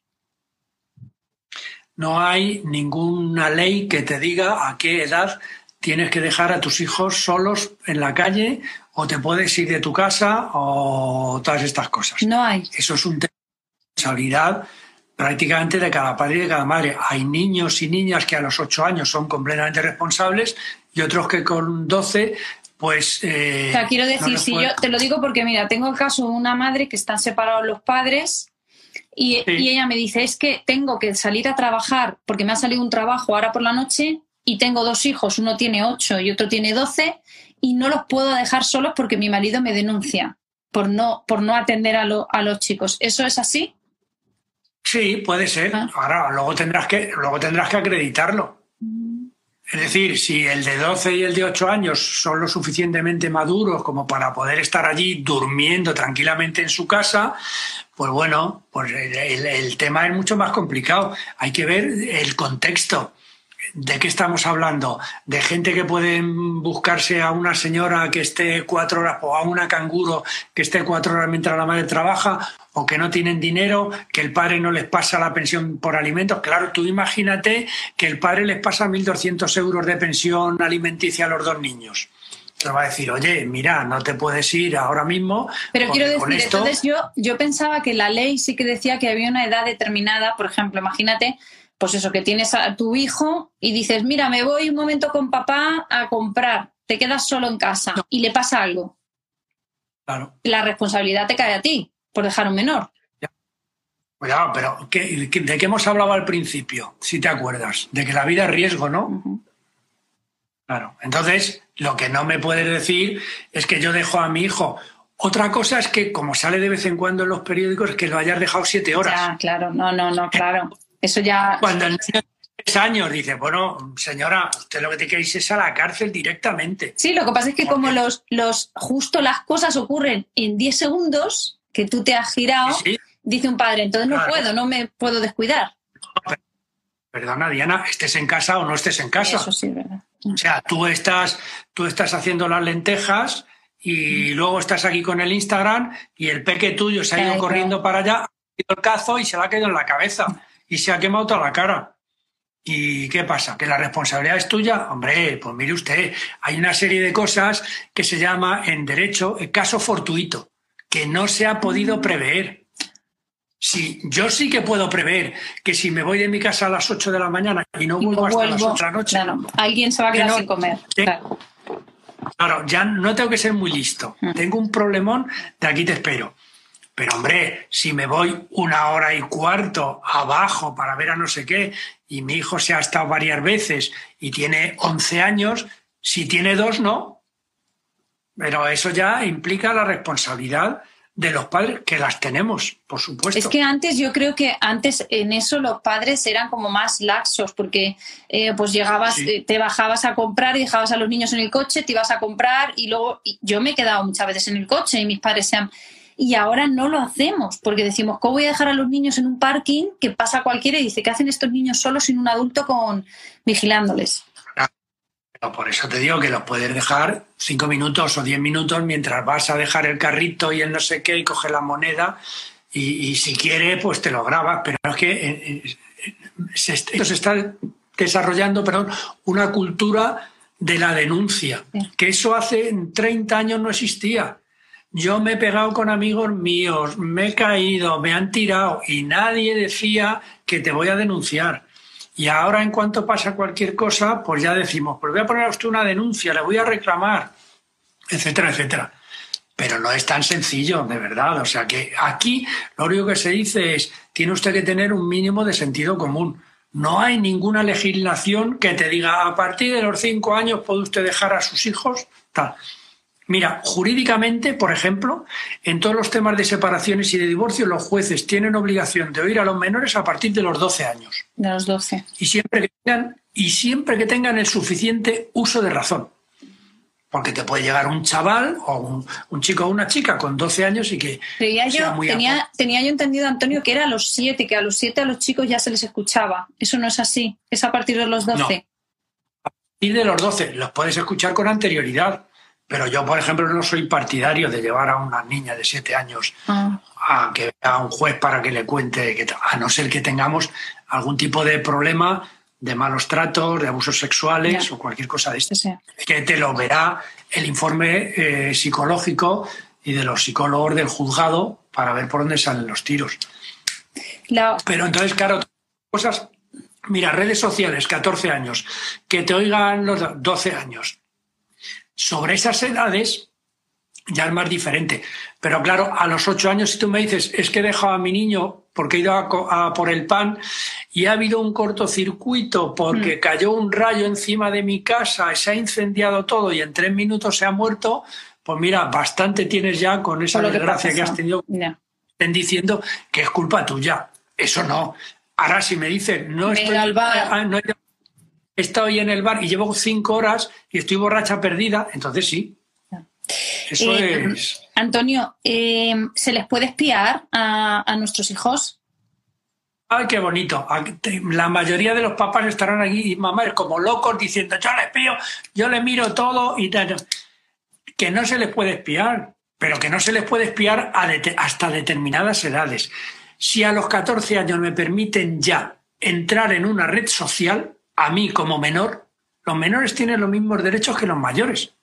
No hay ninguna ley que te diga a qué edad tienes que dejar a tus hijos solos en la calle o te puedes ir de tu casa o todas estas cosas. No hay. Eso es un tema de responsabilidad prácticamente de cada padre y de cada madre. Hay niños y niñas que a los ocho años son completamente responsables y otros que con doce, pues... Eh, o sea, quiero decir, si yo te lo digo porque, mira, tengo el caso de una madre que están separados los padres y, y, ella me dice, es que tengo que salir a trabajar porque me ha salido un trabajo ahora por la noche y tengo dos hijos, uno tiene ocho y otro tiene doce y no los puedo dejar solos porque mi marido me denuncia por no, por no atender a, a los chicos. ¿Eso es así? Sí, puede ser. Ah. Ahora, luego tendrás que, luego tendrás que acreditarlo. Es decir, si el de 12 y el de 8 años son lo suficientemente maduros como para poder estar allí durmiendo tranquilamente en su casa, pues bueno, pues el tema es mucho más complicado. Hay que ver el contexto. ¿De qué estamos hablando? ¿De gente que puede buscarse a una señora que esté cuatro horas o a una canguro que esté cuatro horas mientras la madre trabaja o que no tienen dinero, que el padre no les pasa la pensión por alimentos? Claro, tú imagínate que el padre les pasa 1.200 euros de pensión alimenticia a los dos niños te va a decir, oye, mira, no te puedes ir ahora mismo. Pero quiero decir, entonces yo, yo pensaba que la ley sí que decía que había una edad determinada, por ejemplo, imagínate pues eso, que tienes a tu hijo y dices, mira, me voy un momento con papá a comprar, te quedas solo en casa y le pasa algo. Claro. La responsabilidad te cae a ti por dejar un menor. Cuidado, pero ¿de qué hemos hablado al principio? Si te acuerdas, de que la vida es riesgo, ¿no? Claro. Entonces, lo que no me puedes decir es que yo dejo a mi hijo. Otra cosa es que, como sale de vez en cuando en los periódicos, que lo hayas dejado siete horas. Ya, claro, no, no, no, claro. Eso ya. Cuando el niño tiene tres años dice, bueno, señora, usted lo que te queréis es a la cárcel directamente. Sí, lo que pasa es que como los, los justo las cosas ocurren en 10 segundos, que tú te has girado, dice un padre, entonces no puedo, no me puedo descuidar. Perdona, Diana, estés en casa o no estés en casa. Eso sí, verdad. O sea, tú estás, tú estás haciendo las lentejas y luego estás aquí con el Instagram y el peque tuyo se ha ido corriendo para allá, ha ido el cazo y se le ha quedado en la cabeza y se ha quemado toda la cara. ¿Y qué pasa? ¿Que la responsabilidad es tuya? Hombre, pues mire usted, hay una serie de cosas que se llama en derecho el caso fortuito, que no se ha podido prever. Si yo sí que puedo prever que si me voy de mi casa a las 8 de la mañana y no vuelvo, hasta las 8 de la noche. alguien se va a quedar sin comer. claro. claro. ya no tengo que ser muy listo. Mm. Tengo un problemón, de aquí te espero. Pero hombre, si me voy una hora y cuarto abajo para ver a no sé qué, y mi hijo se ha estado varias veces y tiene 11 años, si tiene dos, no. Pero eso ya implica la responsabilidad de los padres, que las tenemos, por supuesto. Es que antes, yo creo que antes en eso los padres eran como más laxos, porque eh, pues llegabas, eh, te bajabas a comprar y dejabas a los niños en el coche, te ibas a comprar y luego yo me he quedado muchas veces en el coche y mis padres se han y ahora no lo hacemos porque decimos, ¿cómo voy a dejar a los niños en un parking que pasa cualquiera y dice, ¿qué hacen estos niños solos sin un adulto con vigilándoles? Por eso te digo que los puedes dejar cinco minutos o diez minutos mientras vas a dejar el carrito y el no sé qué y coges la moneda y, si quiere pues te lo grabas, pero es que eh, eh, se, se está desarrollando perdón, una cultura de la denuncia, que eso hace 30 años no existía. Yo me he pegado con amigos míos, me he caído, me han tirado y nadie decía que te voy a denunciar. Y ahora en cuanto pasa cualquier cosa, pues ya decimos, pues voy a poner a usted una denuncia, le voy a reclamar, etcétera, etcétera. Pero no es tan sencillo, de verdad. O sea que aquí lo único que se dice es, tiene usted que tener un mínimo de sentido común. No hay ninguna legislación que te diga, a partir de los cinco años puede usted dejar a sus hijos. Mira, jurídicamente, por ejemplo, en todos los temas de separaciones y de divorcio, los jueces tienen obligación de oír a los menores a partir de los 12 años. De los 12. Y siempre que tengan, y siempre que tengan el suficiente uso de razón. porque te puede llegar un chaval o un, chico o una chica con 12 años y que... yo, tenía, tenía yo entendido, Antonio, que era a los 7, que a los 7 a los chicos ya se les escuchaba. Eso no es así, es a partir de los 12. A partir de los 12, los puedes escuchar con anterioridad. Pero yo, por ejemplo, no soy partidario de llevar a una niña de 7 años ah. a que a un juez para que le cuente, que, a no ser que tengamos algún tipo de problema de malos tratos, de abusos sexuales o cualquier cosa de esto. Que te lo verá el informe eh, psicológico y de los psicólogos del juzgado para ver por dónde salen los tiros. Pero entonces, claro, cosas. Mira, redes sociales, 14 años, que te oigan los 12 años. Sobre esas edades, ya es más diferente. Pero claro, a los 8 años, si tú me dices, es que he dejado a mi niño porque he ido a, por el pan y ha habido un cortocircuito porque mm. cayó un rayo encima de mi casa, se ha incendiado todo y en tres minutos se ha muerto, pues mira, bastante tienes ya con esa desgracia que, has tenido. Estén diciendo que es culpa tuya. Eso no. Ahora, si me dicen, no estoy. Ah, no he estado hoy en el bar y llevo cinco horas y estoy borracha perdida, entonces sí. Eso eh, es. Antonio, eh, ¿se les puede espiar a, nuestros hijos? Ay, qué bonito. La mayoría de los papás estarán aquí y mamá es como locos diciendo, yo le espío, yo le miro todo y tal. Que no se les puede espiar, pero que no se les puede espiar hasta determinadas edades. Si a los 14 años me permiten ya entrar en una red social, a mí como menor, los menores tienen los mismos derechos que los mayores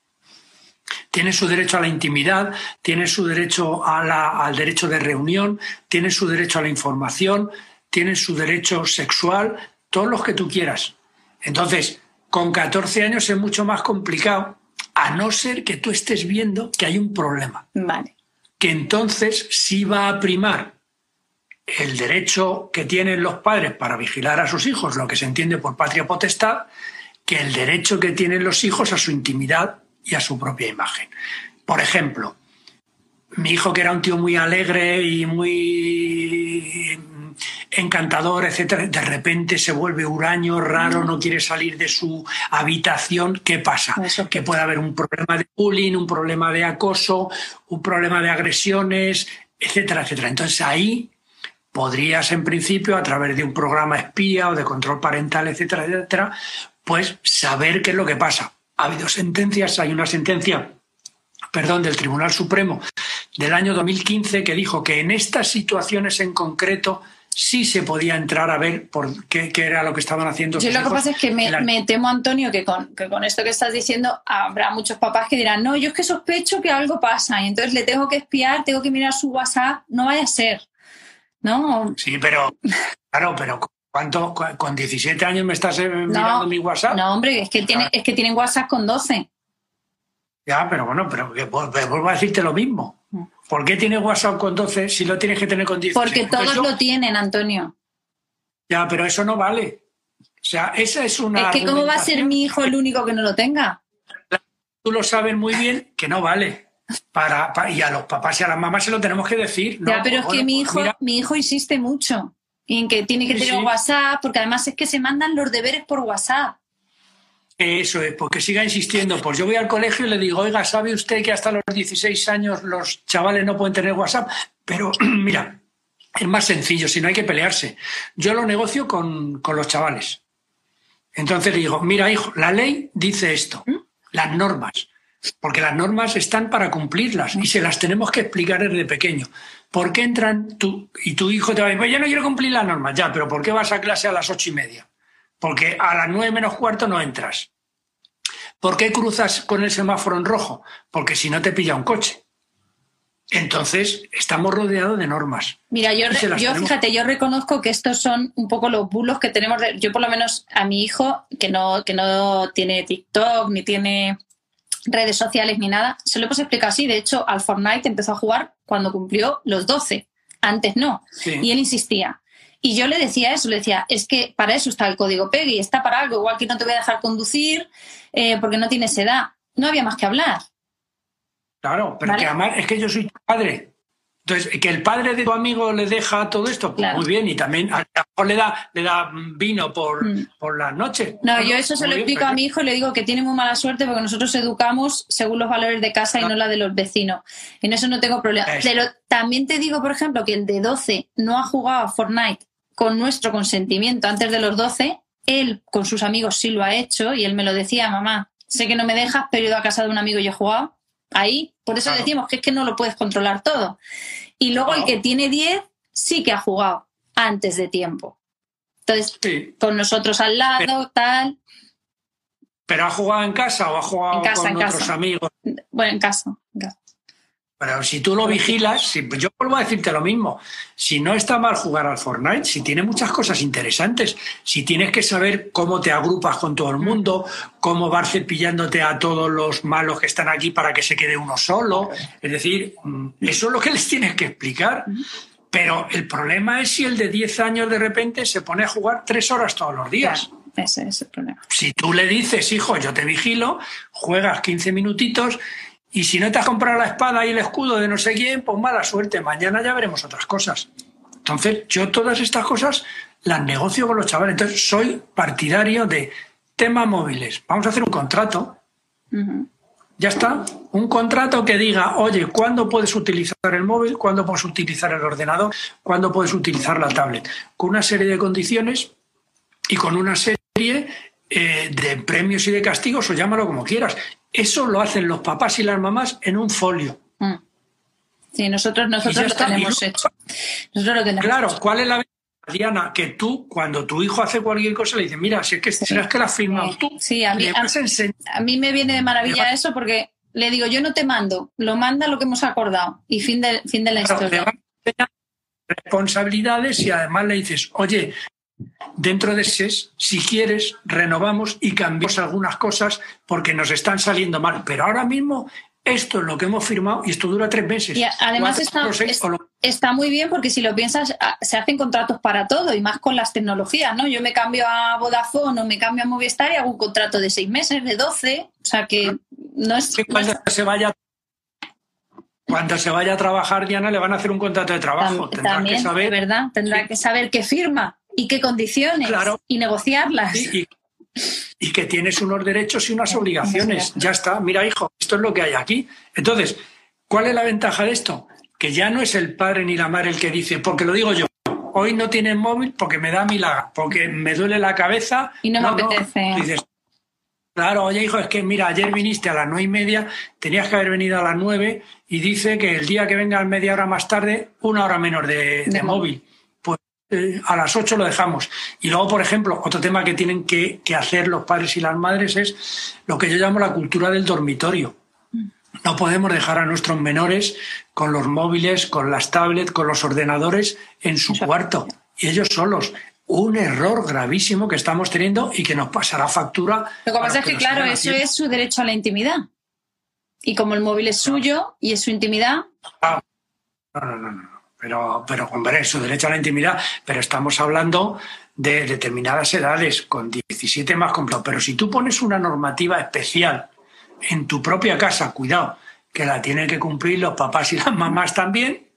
tiene su derecho a la intimidad, tiene su derecho al derecho de reunión, tiene su derecho a la información, tiene su derecho sexual, todos los que tú quieras. Entonces, con 14 años es mucho más complicado, a no ser que tú estés viendo que hay un problema. Vale. Que entonces sí va a primar el derecho que tienen los padres para vigilar a sus hijos, lo que se entiende por patria potestad, que el derecho que tienen los hijos a su intimidad y a su propia imagen. Por ejemplo, mi hijo que era un tío muy alegre y muy encantador, etcétera, de repente se vuelve huraño, raro, no quiere salir de su habitación, ¿qué pasa? Que puede haber un problema de bullying, un problema de acoso, un problema de agresiones, etcétera, etcétera. Entonces ahí podrías en principio, a través de un programa espía o de control parental, etcétera, etcétera, pues saber qué es lo que pasa ha habido sentencias, hay una sentencia, perdón, del Tribunal Supremo del año 2015 que dijo que en estas situaciones en concreto sí se podía entrar a ver por qué, era lo que estaban haciendo. Yo lo que pasa es que me, temo, Antonio, que con, que con, esto que estás diciendo habrá muchos papás que dirán, no, yo es que sospecho que algo pasa y entonces le tengo que espiar, tengo que mirar su WhatsApp, no vaya a ser. ¿No? Sí, pero, claro, pero ¿Cuánto? ¿Con 17 años me estás eh, mirando mi WhatsApp? No, hombre, es que, tiene, es que tienen WhatsApp con 12. Ya, pero bueno, pero vuelvo a decirte lo mismo. Mm. ¿Por qué tiene WhatsApp con 12 si lo tienes que tener con 16? Porque todos lo tienen, Antonio. Ya, pero eso no vale. O sea, esa es una. Es que, ¿cómo va a ser mi hijo el único que no lo tenga? Tú lo sabes muy bien que no vale. Para, y a los papás y a las mamás se lo tenemos que decir. Ya, pero es que mi pues hijo, mi hijo insiste mucho en que tiene que tener WhatsApp, porque además es que se mandan los deberes por WhatsApp. Eso es, porque siga insistiendo. Pues yo voy al colegio y le digo, oiga, ¿sabe usted que hasta los 16 años los chavales no pueden tener WhatsApp? Pero mira, es más sencillo, si no hay que pelearse. Yo lo negocio con, los chavales. Entonces le digo, mira, hijo, la ley dice esto, ¿Mm? las normas, porque las normas están para cumplirlas y se las tenemos que explicar desde pequeño. ¿Por qué entran tú y tu hijo te va a decir, pues yo no quiero cumplir las normas? Ya, pero ¿por qué vas a clase a las ocho y media? Porque a las nueve menos cuarto no entras. ¿Por qué cruzas con el semáforo en rojo? Porque si no te pilla un coche. Entonces, estamos rodeados de normas. Mira, yo, yo fíjate, yo reconozco que estos son un poco los bulos que tenemos. yo, por lo menos, a mi hijo, que no, que no tiene TikTok ni tiene redes sociales ni nada, se lo hemos explicado así. De hecho, al Fortnite empezó a jugar cuando cumplió los 12. Antes no. Y él insistía. Y yo le decía eso, le decía, es que para eso está el código PEGI, está para algo, igual que no te voy a dejar conducir eh, porque no tienes edad. No había más que hablar. Claro, pero que además es que yo soy tu padre. Entonces, que el padre de tu amigo le deja todo esto, pues muy bien, y también a lo mejor le da, le da vino por, mm. por las noches. No, yo eso se lo explico a mi hijo y le digo que tiene muy mala suerte porque nosotros educamos según los valores de casa y no la de los vecinos. En eso no tengo problema. Pero también te digo, por ejemplo, que el de 12 no ha jugado a Fortnite con nuestro consentimiento antes de los 12, él con sus amigos sí lo ha hecho y él me lo decía, mamá, sé que no me dejas, pero he ido a casa de un amigo y he jugado ahí. Por eso decimos que es que no lo puedes controlar todo. Y luego el que tiene 10 sí que ha jugado antes de tiempo. Entonces, con nosotros al lado, tal. ¿Pero ha jugado en casa o ha jugado con otros amigos? Bueno, en casa, en casa. Pero si tú lo vigilas, yo vuelvo a decirte lo mismo, si no está mal jugar al Fortnite, si tiene muchas cosas interesantes, si tienes que saber cómo te agrupas con todo el mundo, cómo vas cepillándote a todos los malos que están aquí para que se quede uno solo, es decir, mm, eso es lo que les tienes que explicar. Pero el problema es si el de 10 años de repente se pone a jugar tres horas todos los días. ese es el problema. Si tú le dices, hijo, yo te vigilo, juegas 15 minutitos y si no te has comprado la espada y el escudo de no sé quién, pues mala suerte, mañana ya veremos otras cosas. Entonces, yo todas estas cosas las negocio con los chavales. Entonces, soy partidario de temas móviles. Vamos a hacer un contrato. Ya está. Un contrato que diga, oye, ¿cuándo puedes utilizar el móvil? ¿Cuándo puedes utilizar el ordenador? ¿Cuándo puedes utilizar la tablet? Con una serie de condiciones y con una serie eh, de premios y de castigos, o llámalo como quieras. Eso lo hacen los papás y las mamás en un folio. Mm. Sí, nosotros, nosotros lo tenemos hecho. Nosotros lo tenemos claro, ¿cuál es la ventaja, Diana? Que tú, cuando tu hijo hace cualquier cosa, le dices, mira, si es que, serás que la has firmado tú. Sí, a mí, a, mí me viene de maravilla eso porque le digo, yo no te mando, lo manda lo que hemos acordado y fin de, fin de la historia. responsabilidades y además le dices, oye, Dentro de ese, si quieres, renovamos y cambiamos algunas cosas porque nos están saliendo mal. Pero ahora mismo esto es lo que hemos firmado y esto dura tres meses. Y además está, muy bien porque si lo piensas, ah, se hacen contratos para todo y más con las tecnologías, ¿no? Yo me cambio a Vodafone o me cambio a Movistar y hago un contrato de seis meses, de doce, o sea que no es... cuando se vaya cuando se vaya a trabajar, Diana, le van a hacer un contrato de trabajo. Tendrá que saber, ¿verdad? Tendrá que saber qué firma y qué condiciones y negociarlas. Y, que tienes unos derechos y unas obligaciones. Ya está, mira hijo, esto es lo que hay aquí. Entonces, ¿cuál es la ventaja de esto? Que ya no es el padre ni la madre el que dice, porque lo digo yo, hoy no tienes móvil porque me da milagro, porque me duele la cabeza. Y no, me apetece. Dices, claro, oye hijo, es que mira, ayer viniste a las nueve y media, tenías que haber venido a las nueve y dice que el día que venga media hora más tarde, una hora menos de, móvil. Eh, a las 8 lo dejamos. Y luego, por ejemplo, otro tema que tienen que, hacer los padres y las madres es lo que yo llamo la cultura del dormitorio. No podemos dejar a nuestros menores con los móviles, con las tablets, con los ordenadores en su cuarto y ellos solos. Un error gravísimo que estamos teniendo y que nos pasará factura. Lo que pasa es que, claro, eso es su derecho a la intimidad. Y como el móvil es suyo y es su intimidad. Ah, no, no, no. Pero, pero hombre, su derecho a la intimidad, pero estamos hablando de determinadas edades, con 17 más completo. Pero si tú pones una normativa especial en tu propia casa, cuidado, que la tienen que cumplir los papás y las mamás también,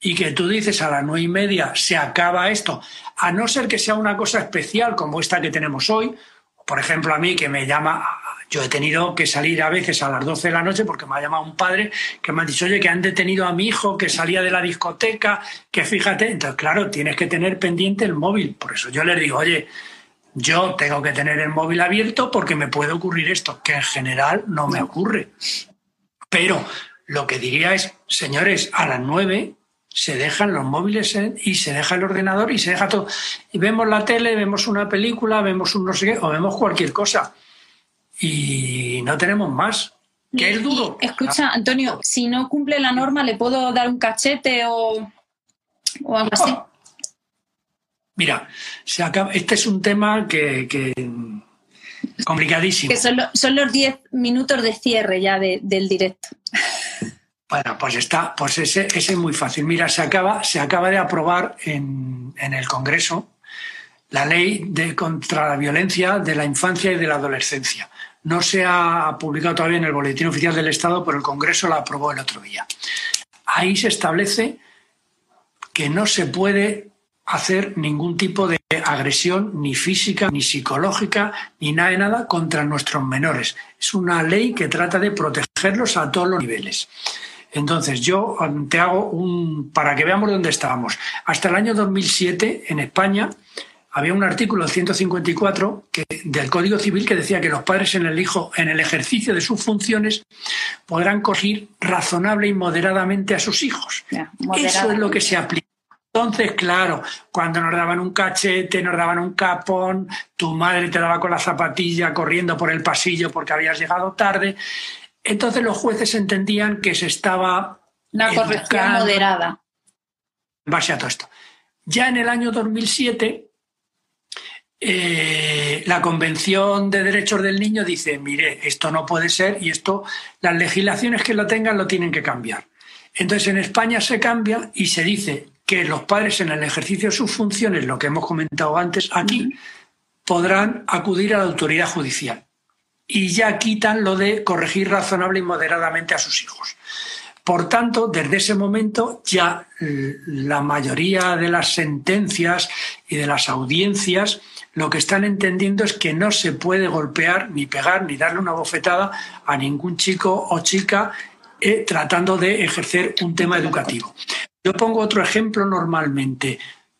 y que tú dices a las nueve y media se acaba esto, a no ser que sea una cosa especial como esta que tenemos hoy, por ejemplo a mí que me llama yo he tenido que salir a veces a las 12 de la noche porque me ha llamado un padre que me ha dicho, oye, que han detenido a mi hijo que salía de la discoteca, que fíjate, entonces claro, tienes que tener pendiente el móvil. Por eso yo les digo, oye, yo tengo que tener el móvil abierto porque me puede ocurrir esto, que en general no me ocurre. Pero lo que diría es, señores, a las 9 se dejan los móviles y se deja el ordenador y se deja todo. Y vemos la tele, vemos una película, vemos un no sé qué, o vemos cualquier cosa y no tenemos más. Que es duro. escucha, Antonio, si no cumple la norma, ¿le puedo dar un cachete o, o algo así? Mira, se acaba, este es un tema que, complicadísimo. Que son, los 10 minutos de cierre ya del directo. Bueno, pues está, pues ese, ese, es muy fácil. Mira, se acaba, se acaba de aprobar en, en el Congreso la ley de, contra la violencia de la infancia y de la adolescencia. No se ha publicado todavía en el Boletín Oficial del Estado, pero el Congreso la aprobó el otro día. ahí se establece que no se puede hacer ningún tipo de agresión ni física, ni psicológica, ni nada de nada contra nuestros menores. Es una ley que trata de protegerlos a todos los niveles. Entonces, yo um, te hago un. para que veamos dónde estábamos. Hasta el año 2007, en España, había un artículo 154 que, del Código Civil que decía que los padres en el hijo, en el ejercicio de sus funciones, podrán corregir razonable y moderadamente a sus hijos. Eso es lo que se aplica. Entonces, claro, cuando nos daban un cachete, nos daban un capón, tu madre te daba con la zapatilla corriendo por el pasillo porque habías llegado tarde. Entonces los jueces entendían que se estaba... Una corrección moderada. En base a todo esto. Ya en el año 2007, eh, la Convención de Derechos del Niño dice, mire, esto no puede ser y esto, las legislaciones que lo tengan lo tienen que cambiar. Entonces en España se cambia y se dice que los padres en el ejercicio de sus funciones, lo que hemos comentado antes aquí, podrán acudir a la autoridad judicial y ya quitan lo de corregir razonable y moderadamente a sus hijos. Por tanto, desde ese momento ya la mayoría de las sentencias y de las audiencias lo que están entendiendo es que no se puede golpear, ni pegar, ni darle una bofetada a ningún chico o chica eh, tratando de ejercer un tema educativo. Yo pongo otro ejemplo normalmente.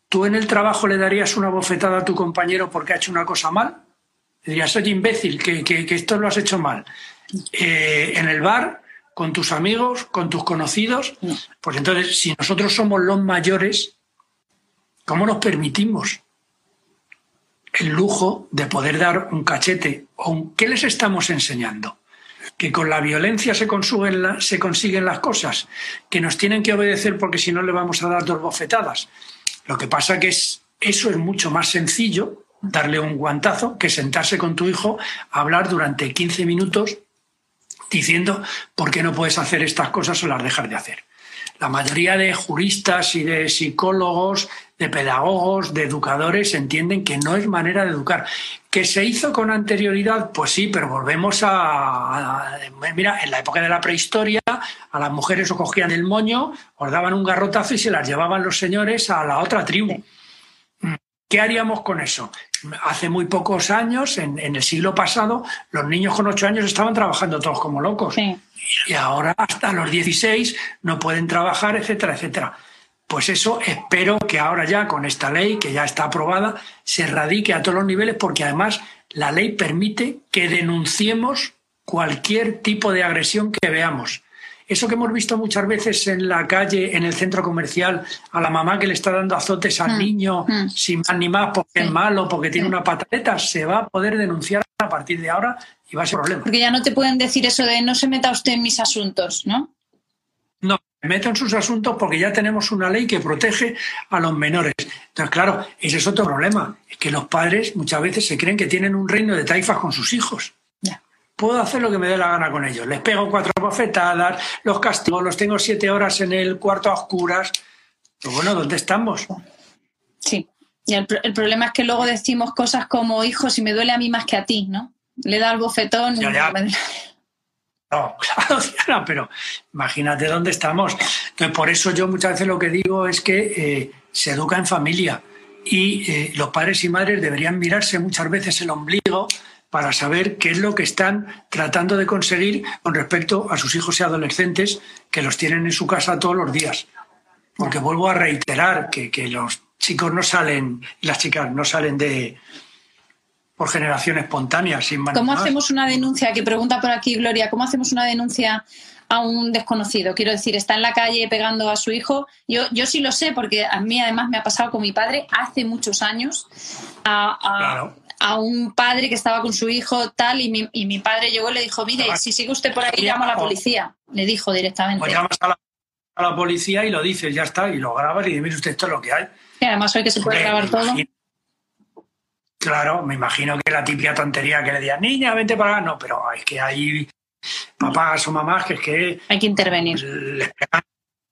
¿Tú en el trabajo le darías una bofetada a tu compañero porque ha hecho una cosa mal? dirías, soy imbécil, que, esto lo has hecho mal. Eh, en el bar, con tus amigos, con tus conocidos, pues entonces, si nosotros somos los mayores, ¿cómo nos permitimos el lujo de poder dar un cachete? ¿O ¿Qué les estamos enseñando? que con la violencia se se consiguen las cosas, que nos tienen que obedecer porque si no le vamos a dar dos bofetadas. Lo que pasa que es, eso es mucho más sencillo darle un guantazo que sentarse con tu hijo a hablar durante 15 minutos diciendo por qué no puedes hacer estas cosas o las dejar de hacer. La mayoría de juristas y de psicólogos, de pedagogos, de educadores entienden que no es manera de educar. ¿Que se hizo con anterioridad? Pues sí, pero volvemos a, Mira, en la época de la prehistoria, a las mujeres os cogían el moño, os daban un garrotazo y se las llevaban los señores a la otra tribu. ¿Qué haríamos con eso? hace muy pocos años, en, el siglo pasado, los niños con 8 años estaban trabajando todos como locos. Y ahora hasta los 16 no pueden trabajar, etcétera, etcétera. Pues eso espero que ahora ya con esta ley, que ya está aprobada, se radique a todos los niveles porque además la ley permite que denunciemos cualquier tipo de agresión que veamos. Eso que hemos visto muchas veces en la calle, en el centro comercial, a la mamá que le está dando azotes al mm, niño mm. sin más ni más porque es malo, porque tiene una pataleta, se va a poder denunciar a partir de ahora y va a ser problema. Porque ya no te pueden decir eso de no se meta usted en mis asuntos, ¿no? Meta en sus asuntos porque ya tenemos una ley que protege a los menores. Entonces, claro, ese es otro problema, es que los padres muchas veces se creen que tienen un reino de taifas con sus hijos puedo hacer lo que me dé la gana con ellos. Les pego cuatro bofetadas, los castigo, los tengo siete horas en el cuarto a oscuras. Pero bueno, ¿dónde estamos? Sí. Y el, problema es que luego decimos cosas como, hijo, si me duele a mí más que a ti, ¿no? Le da el bofetón. No, claro, pero imagínate dónde estamos. Entonces, por eso yo muchas veces lo que digo es que eh, se educa en familia y eh, los padres y madres deberían mirarse muchas veces el ombligo para saber qué es lo que están tratando de conseguir con respecto a sus hijos y adolescentes que los tienen en su casa todos los días. Porque vuelvo a reiterar que, los chicos no salen, las chicas no salen de por generación espontánea, sin ¿Cómo hacemos una denuncia? Que pregunta por aquí Gloria, ¿cómo hacemos una denuncia a un desconocido? Quiero decir, está en la calle pegando a su hijo. Yo, yo sí lo sé, porque a mí además me ha pasado con mi padre hace muchos años. A, a un padre que estaba con su hijo tal y mi, y mi padre llegó y le dijo, mire, si sigue usted por ahí, llama a la policía. Le dijo directamente. Pues llamas a la, policía y lo dices, ya está, y lo grabas y dices, mire usted, esto es lo que hay. Y además hoy que se puede grabar todo. Claro, me imagino que la típica tontería que le digan, niña, vente para acá. No, pero es que hay papás o mamás que es que... Hay que intervenir. Les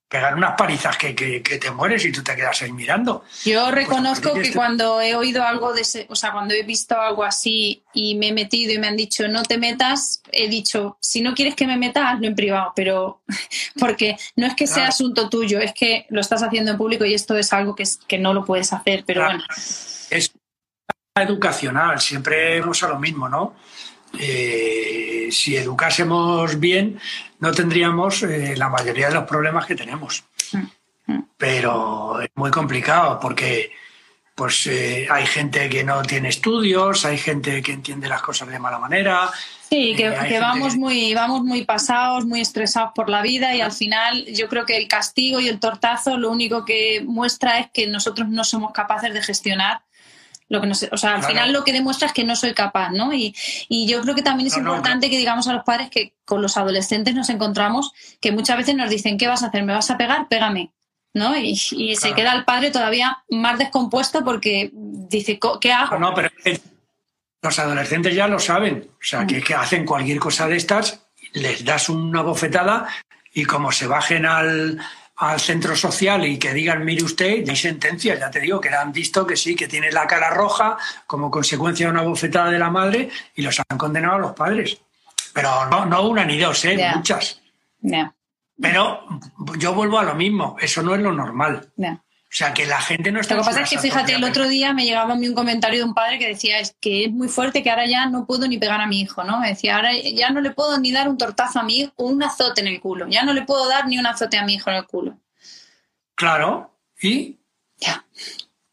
pegan unas palizas que, te mueres y tú te quedas ahí mirando. Yo pues reconozco que cuando he oído algo de ese, o sea, cuando he visto algo así y me he metido y me han dicho no te metas, he dicho, si no quieres que me meta, hazlo en privado, pero porque no es que sea asunto tuyo, es que lo estás haciendo en público y esto es algo que, es, que no lo puedes hacer, pero bueno. Es educacional, siempre hemos a lo mismo, ¿no? Eh, si educásemos bien, no tendríamos eh, la mayoría de los problemas que tenemos. Mm, mm. Pero es muy complicado porque pues eh, hay gente que no tiene estudios, hay gente que entiende las cosas de mala manera. Sí, que, vamos, muy, vamos muy pasados, muy estresados por la vida y al final yo creo que el castigo y el tortazo lo único que muestra es que nosotros no somos capaces de gestionar lo que no o sea, al final lo que demuestra es que no soy capaz, ¿no? Y, yo creo que también es importante que digamos a los padres que con los adolescentes nos encontramos que muchas veces nos dicen, ¿qué vas a hacer? ¿Me vas a pegar? Pégame. ¿no? Y, se queda el padre todavía más descompuesto porque dice, ¿qué hago? No, pero los adolescentes ya lo saben, o sea, que, que hacen cualquier cosa de estas, les das una bofetada y como se bajen al, al centro social y que digan, mire usted, hay sentencias, ya te digo, que han visto que sí, que tiene la cara roja como consecuencia de una bofetada de la madre y los han condenado a los padres. Pero no, no una ni dos, ¿eh? muchas. Pero yo vuelvo a lo mismo, eso no es lo normal. O sea, que la gente no está... Lo que pasa es que, fíjate, el otro día me llegaba a mí un comentario de un padre que decía es que es muy fuerte que ahora ya no puedo ni pegar a mi hijo, ¿no? Me decía, ahora ya no le puedo ni dar un tortazo a mi hijo o un azote en el culo. Ya no le puedo dar ni un azote a mi hijo en el culo. Claro, ¿y? Ya.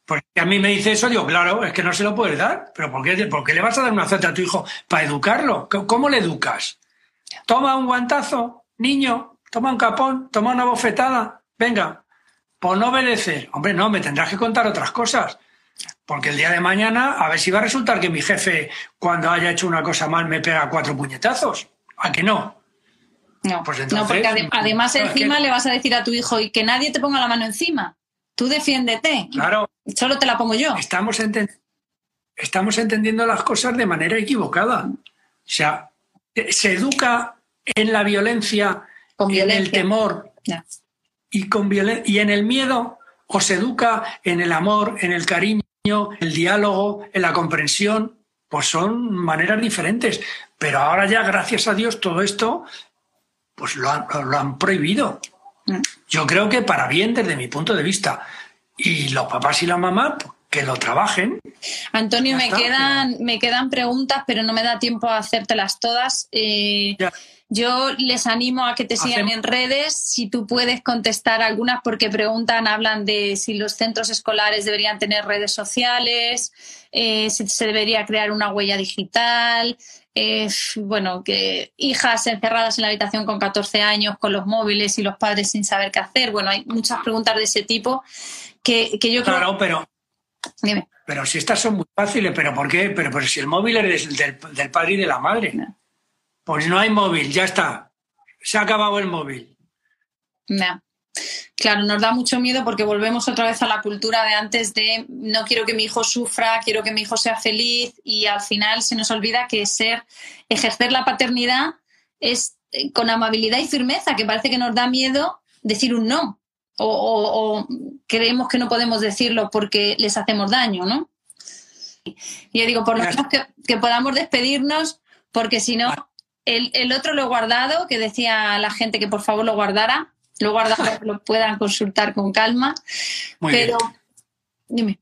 Porque a mí me dice eso, digo, claro, es que no se lo puedes dar. ¿Pero por qué, por qué le vas a dar un azote a tu hijo? Para educarlo. ¿Cómo le educas? Toma un guantazo, niño, toma un capón, toma una bofetada. Venga, por no obedecer. Hombre, no, me tendrás que contar otras cosas. Porque el día de mañana, a ver si va a resultar que mi jefe, cuando haya hecho una cosa mal, me pega cuatro puñetazos. ¿A que no? No, pues porque además encima le vas a decir a tu hijo y que nadie te ponga la mano encima. Tú defiéndete. Claro. Solo te la pongo yo. Estamos, estamos entendiendo las cosas de manera equivocada. O sea, se educa en la violencia, en el temor y, con y en el miedo o se educa en el amor, en el cariño, el diálogo, en la comprensión, pues son maneras diferentes. Pero ahora ya, gracias a Dios, todo esto, pues lo han, lo han prohibido. Mm. Yo creo que para bien desde mi punto de vista. Y los papás y la mamá, pues, que lo trabajen. Antonio, me quedan, me quedan preguntas, pero no me da tiempo a hacértelas todas. Eh, yo les animo a que te sigan en redes, si tú puedes contestar algunas porque preguntan, hablan de si los centros escolares deberían tener redes sociales, eh, si se debería crear una huella digital, eh, bueno, que hijas encerradas en la habitación con 14 años con los móviles y los padres sin saber qué hacer. Bueno, hay muchas preguntas de ese tipo que, yo creo... Claro, pero... Pero si estas son muy fáciles, ¿pero por qué? Pero, pero si el móvil es del, del padre y de la madre. Pues no hay móvil, ya está. Se ha acabado el móvil. Claro, nos da mucho miedo porque volvemos otra vez a la cultura de antes de no quiero que mi hijo sufra, quiero que mi hijo sea feliz y al final se nos olvida que ser, ejercer la paternidad es eh, con amabilidad y firmeza, que parece que nos da miedo decir un no o, creemos que no podemos decirlo porque les hacemos daño, ¿no? Y yo digo, por lo menos que, que podamos despedirnos porque si no el, otro lo he guardado, que decía la gente que por favor lo guardara. Lo guardado, lo puedan consultar con calma. pero, dime.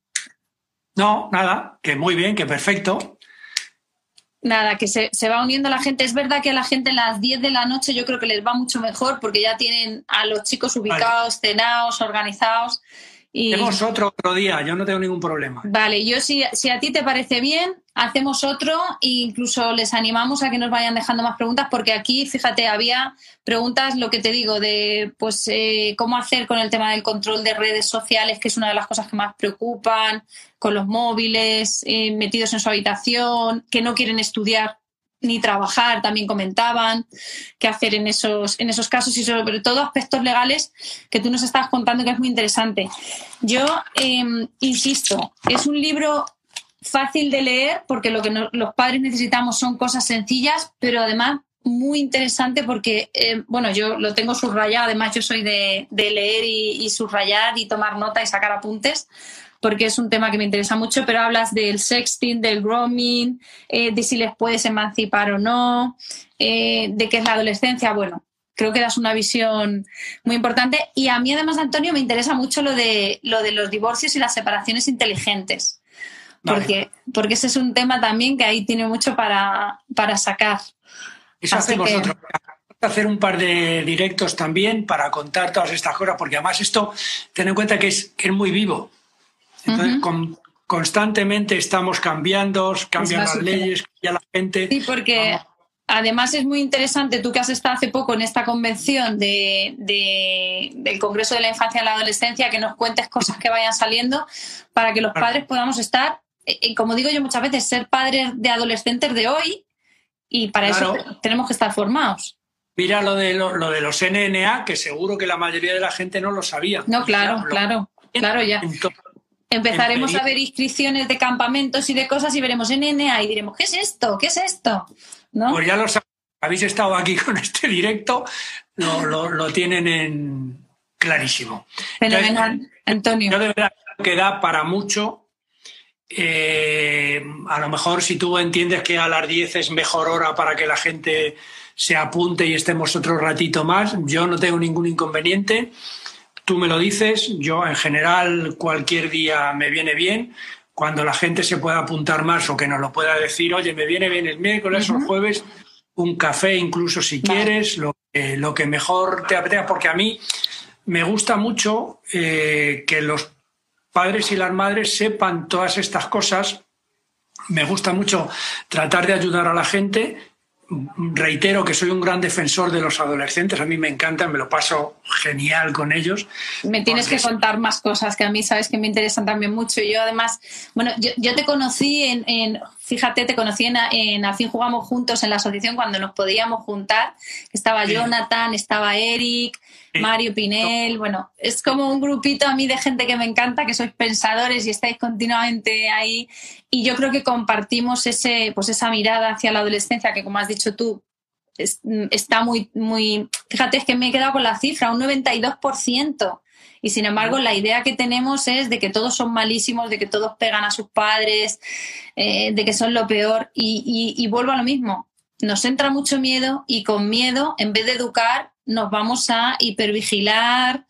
No, nada, que muy bien, que perfecto. Nada, que se, va uniendo la gente. Es verdad que a la gente a las 10 de la noche yo creo que les va mucho mejor porque ya tienen a los chicos ubicados, cenados, organizados. Y... Tenemos otro otro día, yo no tengo ningún problema. Vale, yo si, si a ti te parece bien, hacemos otro e incluso les animamos a que nos vayan dejando más preguntas porque aquí, fíjate, había preguntas, lo que te digo, de pues eh, cómo hacer con el tema del control de redes sociales, que es una de las cosas que más preocupan, con los móviles eh, metidos en su habitación, que no quieren estudiar ni trabajar, también comentaban qué hacer en esos, en esos casos y sobre todo aspectos legales que tú nos estabas contando que es muy interesante. Yo em, insisto, es un libro fácil de leer porque lo que los padres necesitamos son cosas sencillas, pero además muy interesante porque, eh, bueno, yo lo tengo subrayado, además yo soy de, leer y, subrayar y tomar nota y sacar apuntes, porque es un tema que me interesa mucho, pero hablas del sexting, del grooming, eh, de si les puedes emancipar o no, eh, de qué es la adolescencia, bueno. Creo que das una visión muy importante y a mí además, Antonio, me interesa mucho lo de, lo de los divorcios y las separaciones inteligentes porque, porque ese es un tema también que ahí tiene mucho para, para sacar. Eso hacemos que... otro. hacer un par de directos también para contar todas estas cosas, porque además esto, ten en cuenta que es, que es muy vivo. Entonces, constantemente estamos cambiando, cambian las leyes, cambia la gente. Sí, porque además es muy interesante, tú que has estado hace poco en esta convención de, del Congreso de la Infancia y la Adolescencia, que nos cuentes cosas que vayan saliendo para que los padres podamos estar eh, como digo yo muchas veces, ser padres de adolescentes de hoy y para eso tenemos que estar formados. Mira lo de, lo, de los NNA, que seguro que la mayoría de la gente no lo sabía. No, claro, claro, claro, ya. Empezaremos a ver inscripciones de campamentos y de cosas y veremos NNA y diremos, ¿qué es esto? ¿Qué es esto? ¿No? Pues ya lo habéis estado aquí con este directo, lo, tienen en clarísimo. Fenomenal, Antonio. Yo de verdad que da para mucho eh, a lo mejor si tú entiendes que a las 10 es mejor hora para que la gente se apunte y estemos otro ratito más, yo no tengo ningún inconveniente. Tú me lo dices, yo en general cualquier día me viene bien. Cuando la gente se pueda apuntar más o que nos lo pueda decir, oye, me viene bien el miércoles o el jueves, un café incluso si quieres, lo, lo, que mejor te apetezca, porque a mí me gusta mucho eh, que los padres y las madres sepan todas estas cosas. Me gusta mucho tratar de ayudar a la gente. Reitero que soy un gran defensor de los adolescentes, a mí me encantan, me lo paso genial con ellos. Me tienes que contar más cosas que a mí sabes que me interesan también mucho. Yo además, bueno, yo, te conocí en, fíjate, te conocí en, en, Al fin jugamos juntos en la asociación cuando nos podíamos juntar. Estaba Jonathan, estaba Eric, Mario Pinel, bueno, es como un grupito a mí de gente que me encanta, que sois pensadores y estáis continuamente ahí. Y yo creo que compartimos ese, pues esa mirada hacia la adolescencia que, como has dicho tú, está muy, muy. Fíjate, es que me he quedado con la cifra, un 92%. Y sin embargo, la idea que tenemos es de que todos son malísimos, de que todos pegan a sus padres, eh, de que son lo peor. y vuelvo a lo mismo. Nos entra mucho miedo y con miedo, en vez de educar, nos vamos a hipervigilar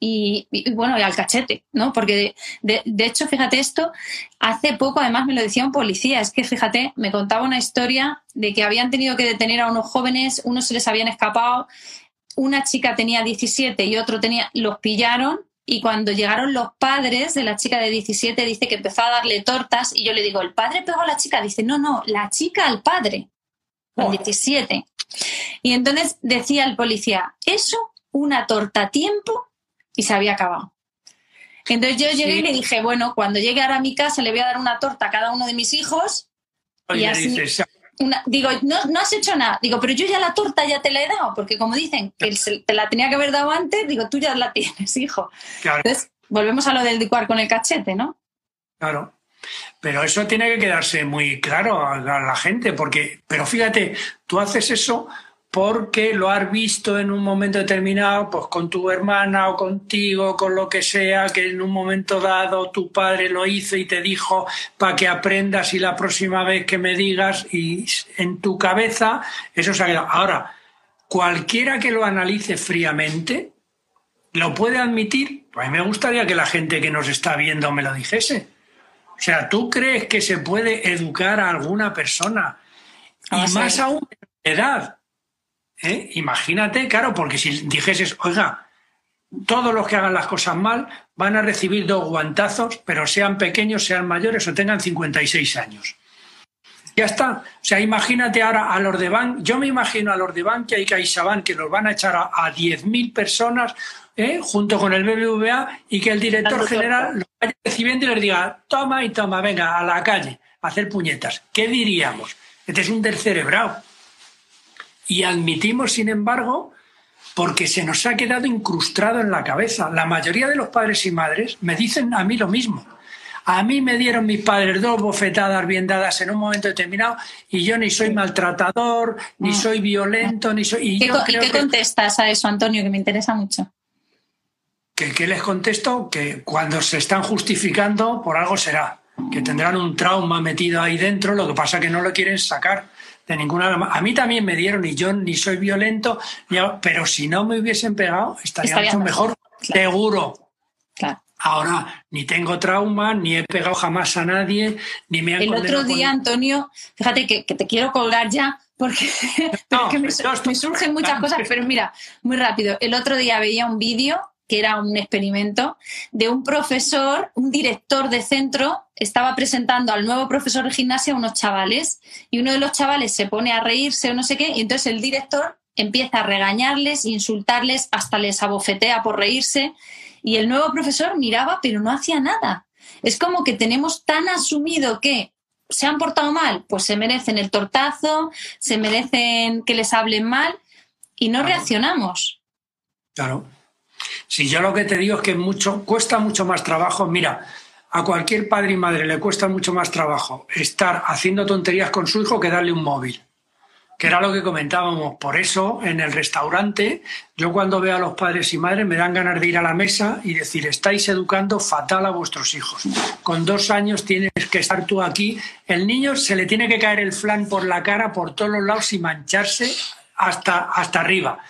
y, bueno, y al cachete, ¿no? Porque de, hecho, fíjate esto, hace poco además me lo decía un policía, es que fíjate, me contaba una historia de que habían tenido que detener a unos jóvenes, unos se les habían escapado, una chica tenía 17 y otro tenía, los pillaron y cuando llegaron los padres de la chica de 17 dice que empezó a darle tortas y yo le digo, ¿el padre pegó a la chica? Dice, no, no, la chica al padre, al 17. Y entonces decía el policía, eso, una torta a tiempo y se había acabado. Entonces yo llegué y le dije, bueno, cuando llegue ahora a mi casa le voy a dar una torta a cada uno de mis hijos. y así, digo, no, no, has hecho nada. Digo, pero yo ya la torta ya te la he dado, porque como dicen que te la tenía que haber dado antes, digo, tú ya la tienes, hijo. Entonces, volvemos a lo del licuar con el cachete, ¿no? Claro. Pero eso tiene que quedarse muy claro a la gente, porque, pero fíjate, tú haces eso porque lo has visto en un momento determinado, pues con tu hermana o contigo, con lo que sea, que en un momento dado tu padre lo hizo y te dijo para que aprendas y la próxima vez que me digas y en tu cabeza eso se ha quedado. Ahora, cualquiera que lo analice fríamente, lo puede admitir. Pues a mí me gustaría que la gente que nos está viendo me lo dijese. O sea, ¿tú crees que se puede educar a alguna persona? Y más aún de edad. ¿Eh? Imagínate, claro, porque si dijeses, oiga, todos los que hagan las cosas mal van a recibir dos guantazos, pero sean pequeños, sean mayores o tengan 56 años. Ya está. O sea, imagínate ahora a los de Bank. Yo me imagino a los de Bankia y CaixaBank que los van a echar a, a 10.000 personas ¿eh? junto con el BBVA y que el director general lo vaya recibiendo y les diga, toma y toma, venga, a la calle, a hacer puñetas. ¿Qué diríamos? Este es un tercerebrado. Y admitimos, sin embargo, porque se nos ha quedado incrustado en la cabeza. La mayoría de los padres y madres me dicen a mí lo mismo. A mí me dieron mis padres dos bofetadas bien dadas en un momento determinado y yo ni soy maltratador, ni soy violento, ni soy... ¿Y, qué, contestas a eso, Antonio, que me interesa mucho? ¿Qué les contesto? Que cuando se están justificando, por algo será. Que tendrán un trauma metido ahí dentro, lo que pasa que no lo quieren sacar de ninguna A mí también me dieron y yo ni soy violento, pero si no me hubiesen pegado, estaría, mucho mejor, seguro. Claro. Ahora, ni tengo trauma, ni he pegado jamás a nadie, ni me han El otro día, Antonio, fíjate que, te quiero colgar ya, porque, me, surgen muchas cosas, pero mira, muy rápido. El otro día veía un vídeo que era un experimento, de un profesor, un director de centro, estaba presentando al nuevo profesor de gimnasia a unos chavales y uno de los chavales se pone a reírse o no sé qué, y entonces el director empieza a regañarles, insultarles, hasta les abofetea por reírse y el nuevo profesor miraba pero no hacía nada. Es como que tenemos tan asumido que se han portado mal, pues se merecen el tortazo, se merecen que les hablen mal y no reaccionamos. Claro. Si yo lo que te digo es que mucho, cuesta mucho más trabajo, mira, a cualquier padre y madre le cuesta mucho más trabajo estar haciendo tonterías con su hijo que darle un móvil que era lo que comentábamos. Por eso, en el restaurante, yo cuando veo a los padres y madres me dan ganas de ir a la mesa y decir, estáis educando fatal a vuestros hijos. Con dos años tienes que estar tú aquí. El niño se le tiene que caer el flan por la cara, por todos los lados y mancharse hasta, hasta arriba.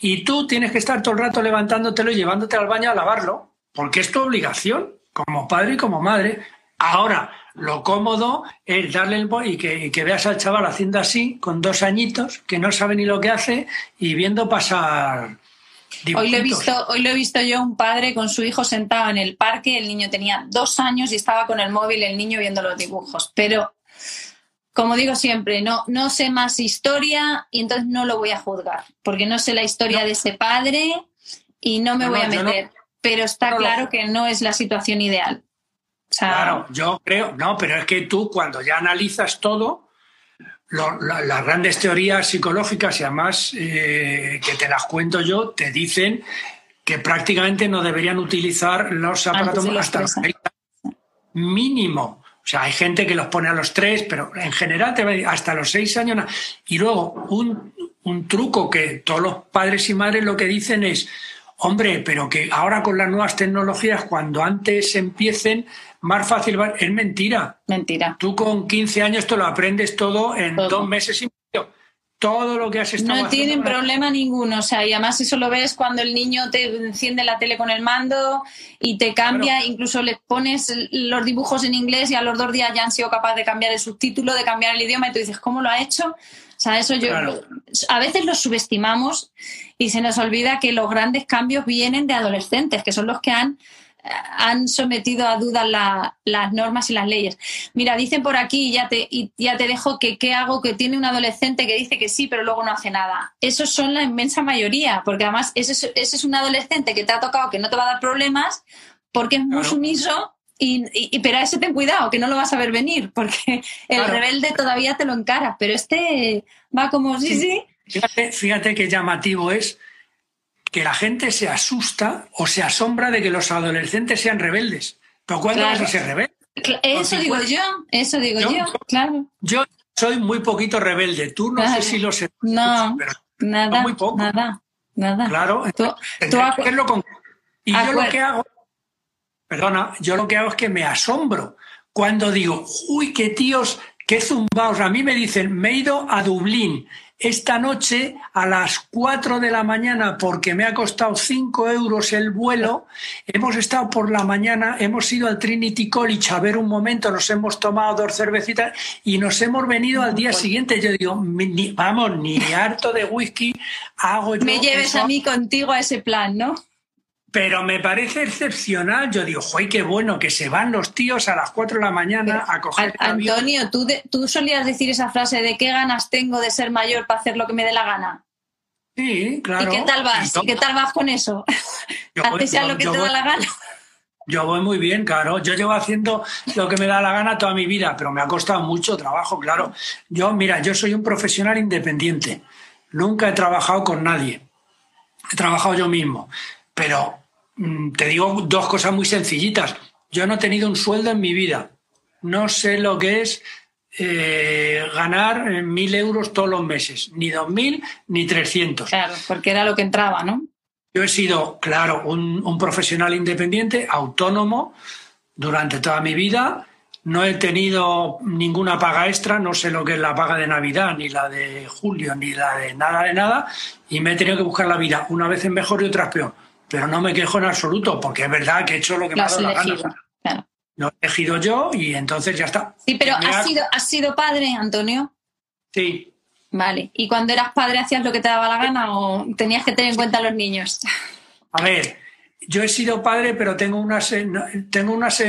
Y tú tienes que estar todo el rato levantándotelo y llevándote al baño a lavarlo, porque es tu obligación, como padre y como madre. Ahora, lo cómodo es darle el y que, que veas al chaval haciendo así, con dos añitos, que no sabe ni lo que hace y viendo pasar. Hoy lo, he visto, hoy lo he visto yo un padre con su hijo sentado en el parque, el niño tenía dos años y estaba con el móvil el niño viendo los dibujos. Pero, como digo siempre, no, no sé más historia y entonces no lo voy a juzgar, porque no sé la historia de ese padre y no me voy a meter. Pero está claro que no es la situación ideal claro, yo creo, no, pero es que tú cuando ya analizas todo, las grandes teorías psicológicas y además eh, que te las cuento yo, te dicen que prácticamente no deberían utilizar los aparatos hasta los mínimo. O sea, hay gente que los pone a los tres, pero en general te hasta los seis años. Y luego, un, un truco que todos los padres y madres lo que dicen es, hombre, pero que ahora con las nuevas tecnologías, cuando antes empiecen, más fácil Es mentira. Mentira. Tú con 15 años te lo aprendes todo en dos meses y. Todo lo que has estado No tienen problema ninguno. O sea, y además eso lo ves cuando el niño te enciende la tele con el mando y te cambia, incluso le pones los dibujos en inglés y a los dos días ya han sido capaces de cambiar el subtítulo, de cambiar el idioma y tú dices, ¿cómo lo ha hecho? O sea, eso yo a veces lo subestimamos y se nos olvida que los grandes cambios vienen de adolescentes, que son los que han han sometido a dudas las normas y las leyes. Mira, dicen por aquí, y ya te, ya te dejo, que qué hago que tiene un adolescente que dice que sí, pero luego no hace nada. Esos son la inmensa mayoría, porque además ese, es un adolescente que te ha tocado que no te va a dar problemas porque es muy sumiso y, pero a ese ten cuidado, que no lo vas a ver venir, porque el rebelde todavía te lo encara, pero este va como, sí, sí. Fíjate, fíjate qué llamativo es que la gente se asusta o se asombra de que los adolescentes sean rebeldes. Pero ¿cuándo vas a ser rebelde? Eso digo yo, eso digo yo, claro. Yo soy muy poquito rebelde, tú no sé si lo sé. No, nada, muy poco. nada, nada. Claro, tú, con... Y yo lo que hago, perdona, yo lo que hago es que me asombro cuando digo, uy, qué tíos, qué zumbaos. A mí me dicen, me he ido a Dublín esta noche a las 4 de la mañana, porque me ha costado 5 euros el vuelo, hemos estado por la mañana, hemos ido al Trinity College a ver un momento, nos hemos tomado dos cervecitas y nos hemos venido al día siguiente. Yo digo, vamos, ni harto de whisky hago yo. Me lleves a mí contigo a ese plan, ¿no? Pero me parece excepcional. Yo digo, ¡joy, qué bueno! Que se van los tíos a las 4 de la mañana a coger. Antonio, ¿tú, ¿tú solías decir esa frase de qué ganas tengo de ser mayor para hacer lo que me dé la gana? Sí, claro. ¿Y qué tal vas? ¿Qué tal vas con eso? Haces lo que te da la gana. Yo voy muy bien, claro. Yo llevo haciendo lo que me da la gana toda mi vida, pero me ha costado mucho trabajo, claro. Yo, mira, yo soy un profesional independiente. Nunca he trabajado con nadie. He trabajado yo mismo. Pero te digo dos cosas muy sencillitas. Yo no he tenido un sueldo en mi vida. No sé lo que es eh, ganar mil euros todos los meses, ni dos mil ni trescientos. Claro, porque era lo que entraba, ¿no? Yo he sido, claro, un, profesional independiente, autónomo, durante toda mi vida. No he tenido ninguna paga extra, no sé lo que es la paga de Navidad, ni la de julio, ni la de nada de nada, y me he tenido que buscar la vida, una vez en mejor y otra peor. Pero no me quejo en absoluto, porque es verdad que he hecho lo que me ha dado la gana. Lo he elegido yo y entonces ya está. Sí, pero ¿has, sido, ¿has sido padre, Antonio? Sí. Vale. ¿Y cuando eras padre hacías lo que te daba la gana o tenías que tener en cuenta a los niños? A ver, yo he sido padre, pero tengo unas. Tengo unas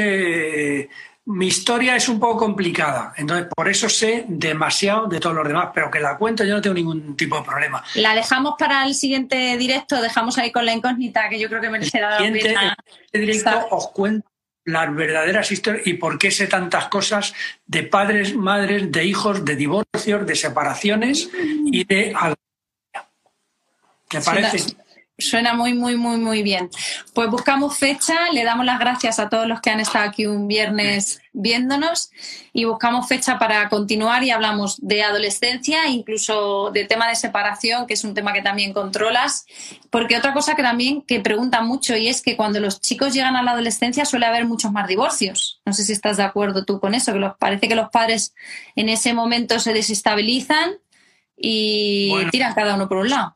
mi historia es un poco complicada, entonces por eso sé demasiado de todos los demás, pero que la cuento yo no tengo ningún tipo de problema. La dejamos para el siguiente directo, dejamos ahí con la incógnita que yo creo que merecerá la pena. En el directo os cuento las verdaderas historias y por qué sé tantas cosas de padres, madres, de hijos, de divorcios, de separaciones y de... ¿Te parece? Suena muy, muy, muy, muy bien. Pues buscamos fecha, le damos las gracias a todos los que han estado aquí un viernes viéndonos y buscamos fecha para continuar y hablamos de adolescencia, incluso de tema de separación, que es un tema que también controlas, porque otra cosa que también que pregunta mucho y es que cuando los chicos llegan a la adolescencia suele haber muchos más divorcios. No sé si estás de acuerdo tú con eso, que los, parece que los padres en ese momento se desestabilizan y tiran cada uno por un lado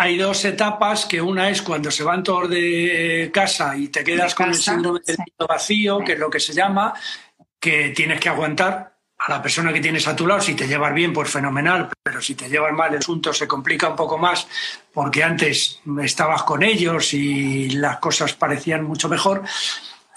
hay dos etapas, que una es cuando se van todos de casa y te quedas con el síndrome del nido vacío, que es lo que se llama, que tienes que aguantar a la persona que tienes a tu lado. Si te llevas bien, pues fenomenal, pero si te llevas mal, el asunto se complica un poco más porque antes estabas con ellos y las cosas parecían mucho mejor.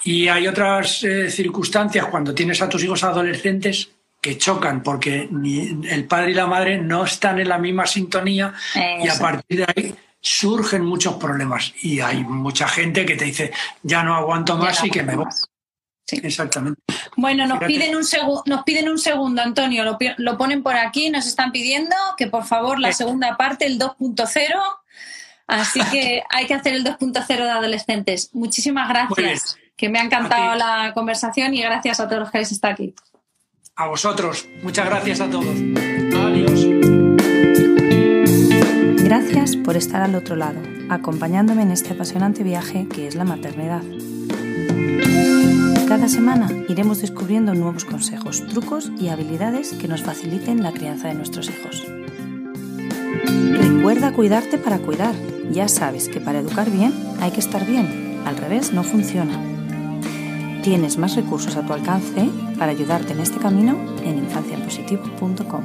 Y hay otras eh, circunstancias cuando tienes a tus hijos adolescentes que chocan porque ni el padre y la madre no están en la misma sintonía y a partir de ahí surgen muchos problemas. Y hay mucha gente que te dice ya no aguanto más y que me voy. Sí. Exactamente. Bueno, nos piden, un nos piden un segundo, Antonio, lo, lo, ponen por aquí, nos están pidiendo que por favor la segunda parte, el 2.0, así que hay que hacer el 2.0 de adolescentes. Muchísimas gracias, que me ha encantado la conversación y gracias a todos los que habéis estado aquí a vosotros. Muchas gracias a todos. Adiós. Gracias por estar al otro lado, acompañándome en este apasionante viaje que es la maternidad. Cada semana iremos descubriendo nuevos consejos, trucos y habilidades que nos faciliten la crianza de nuestros hijos. Recuerda cuidarte para cuidar. Ya sabes que para educar bien hay que estar bien. Al revés no funciona. Tienes más recursos a tu alcance para ayudarte en este camino en infanciapositivo.com.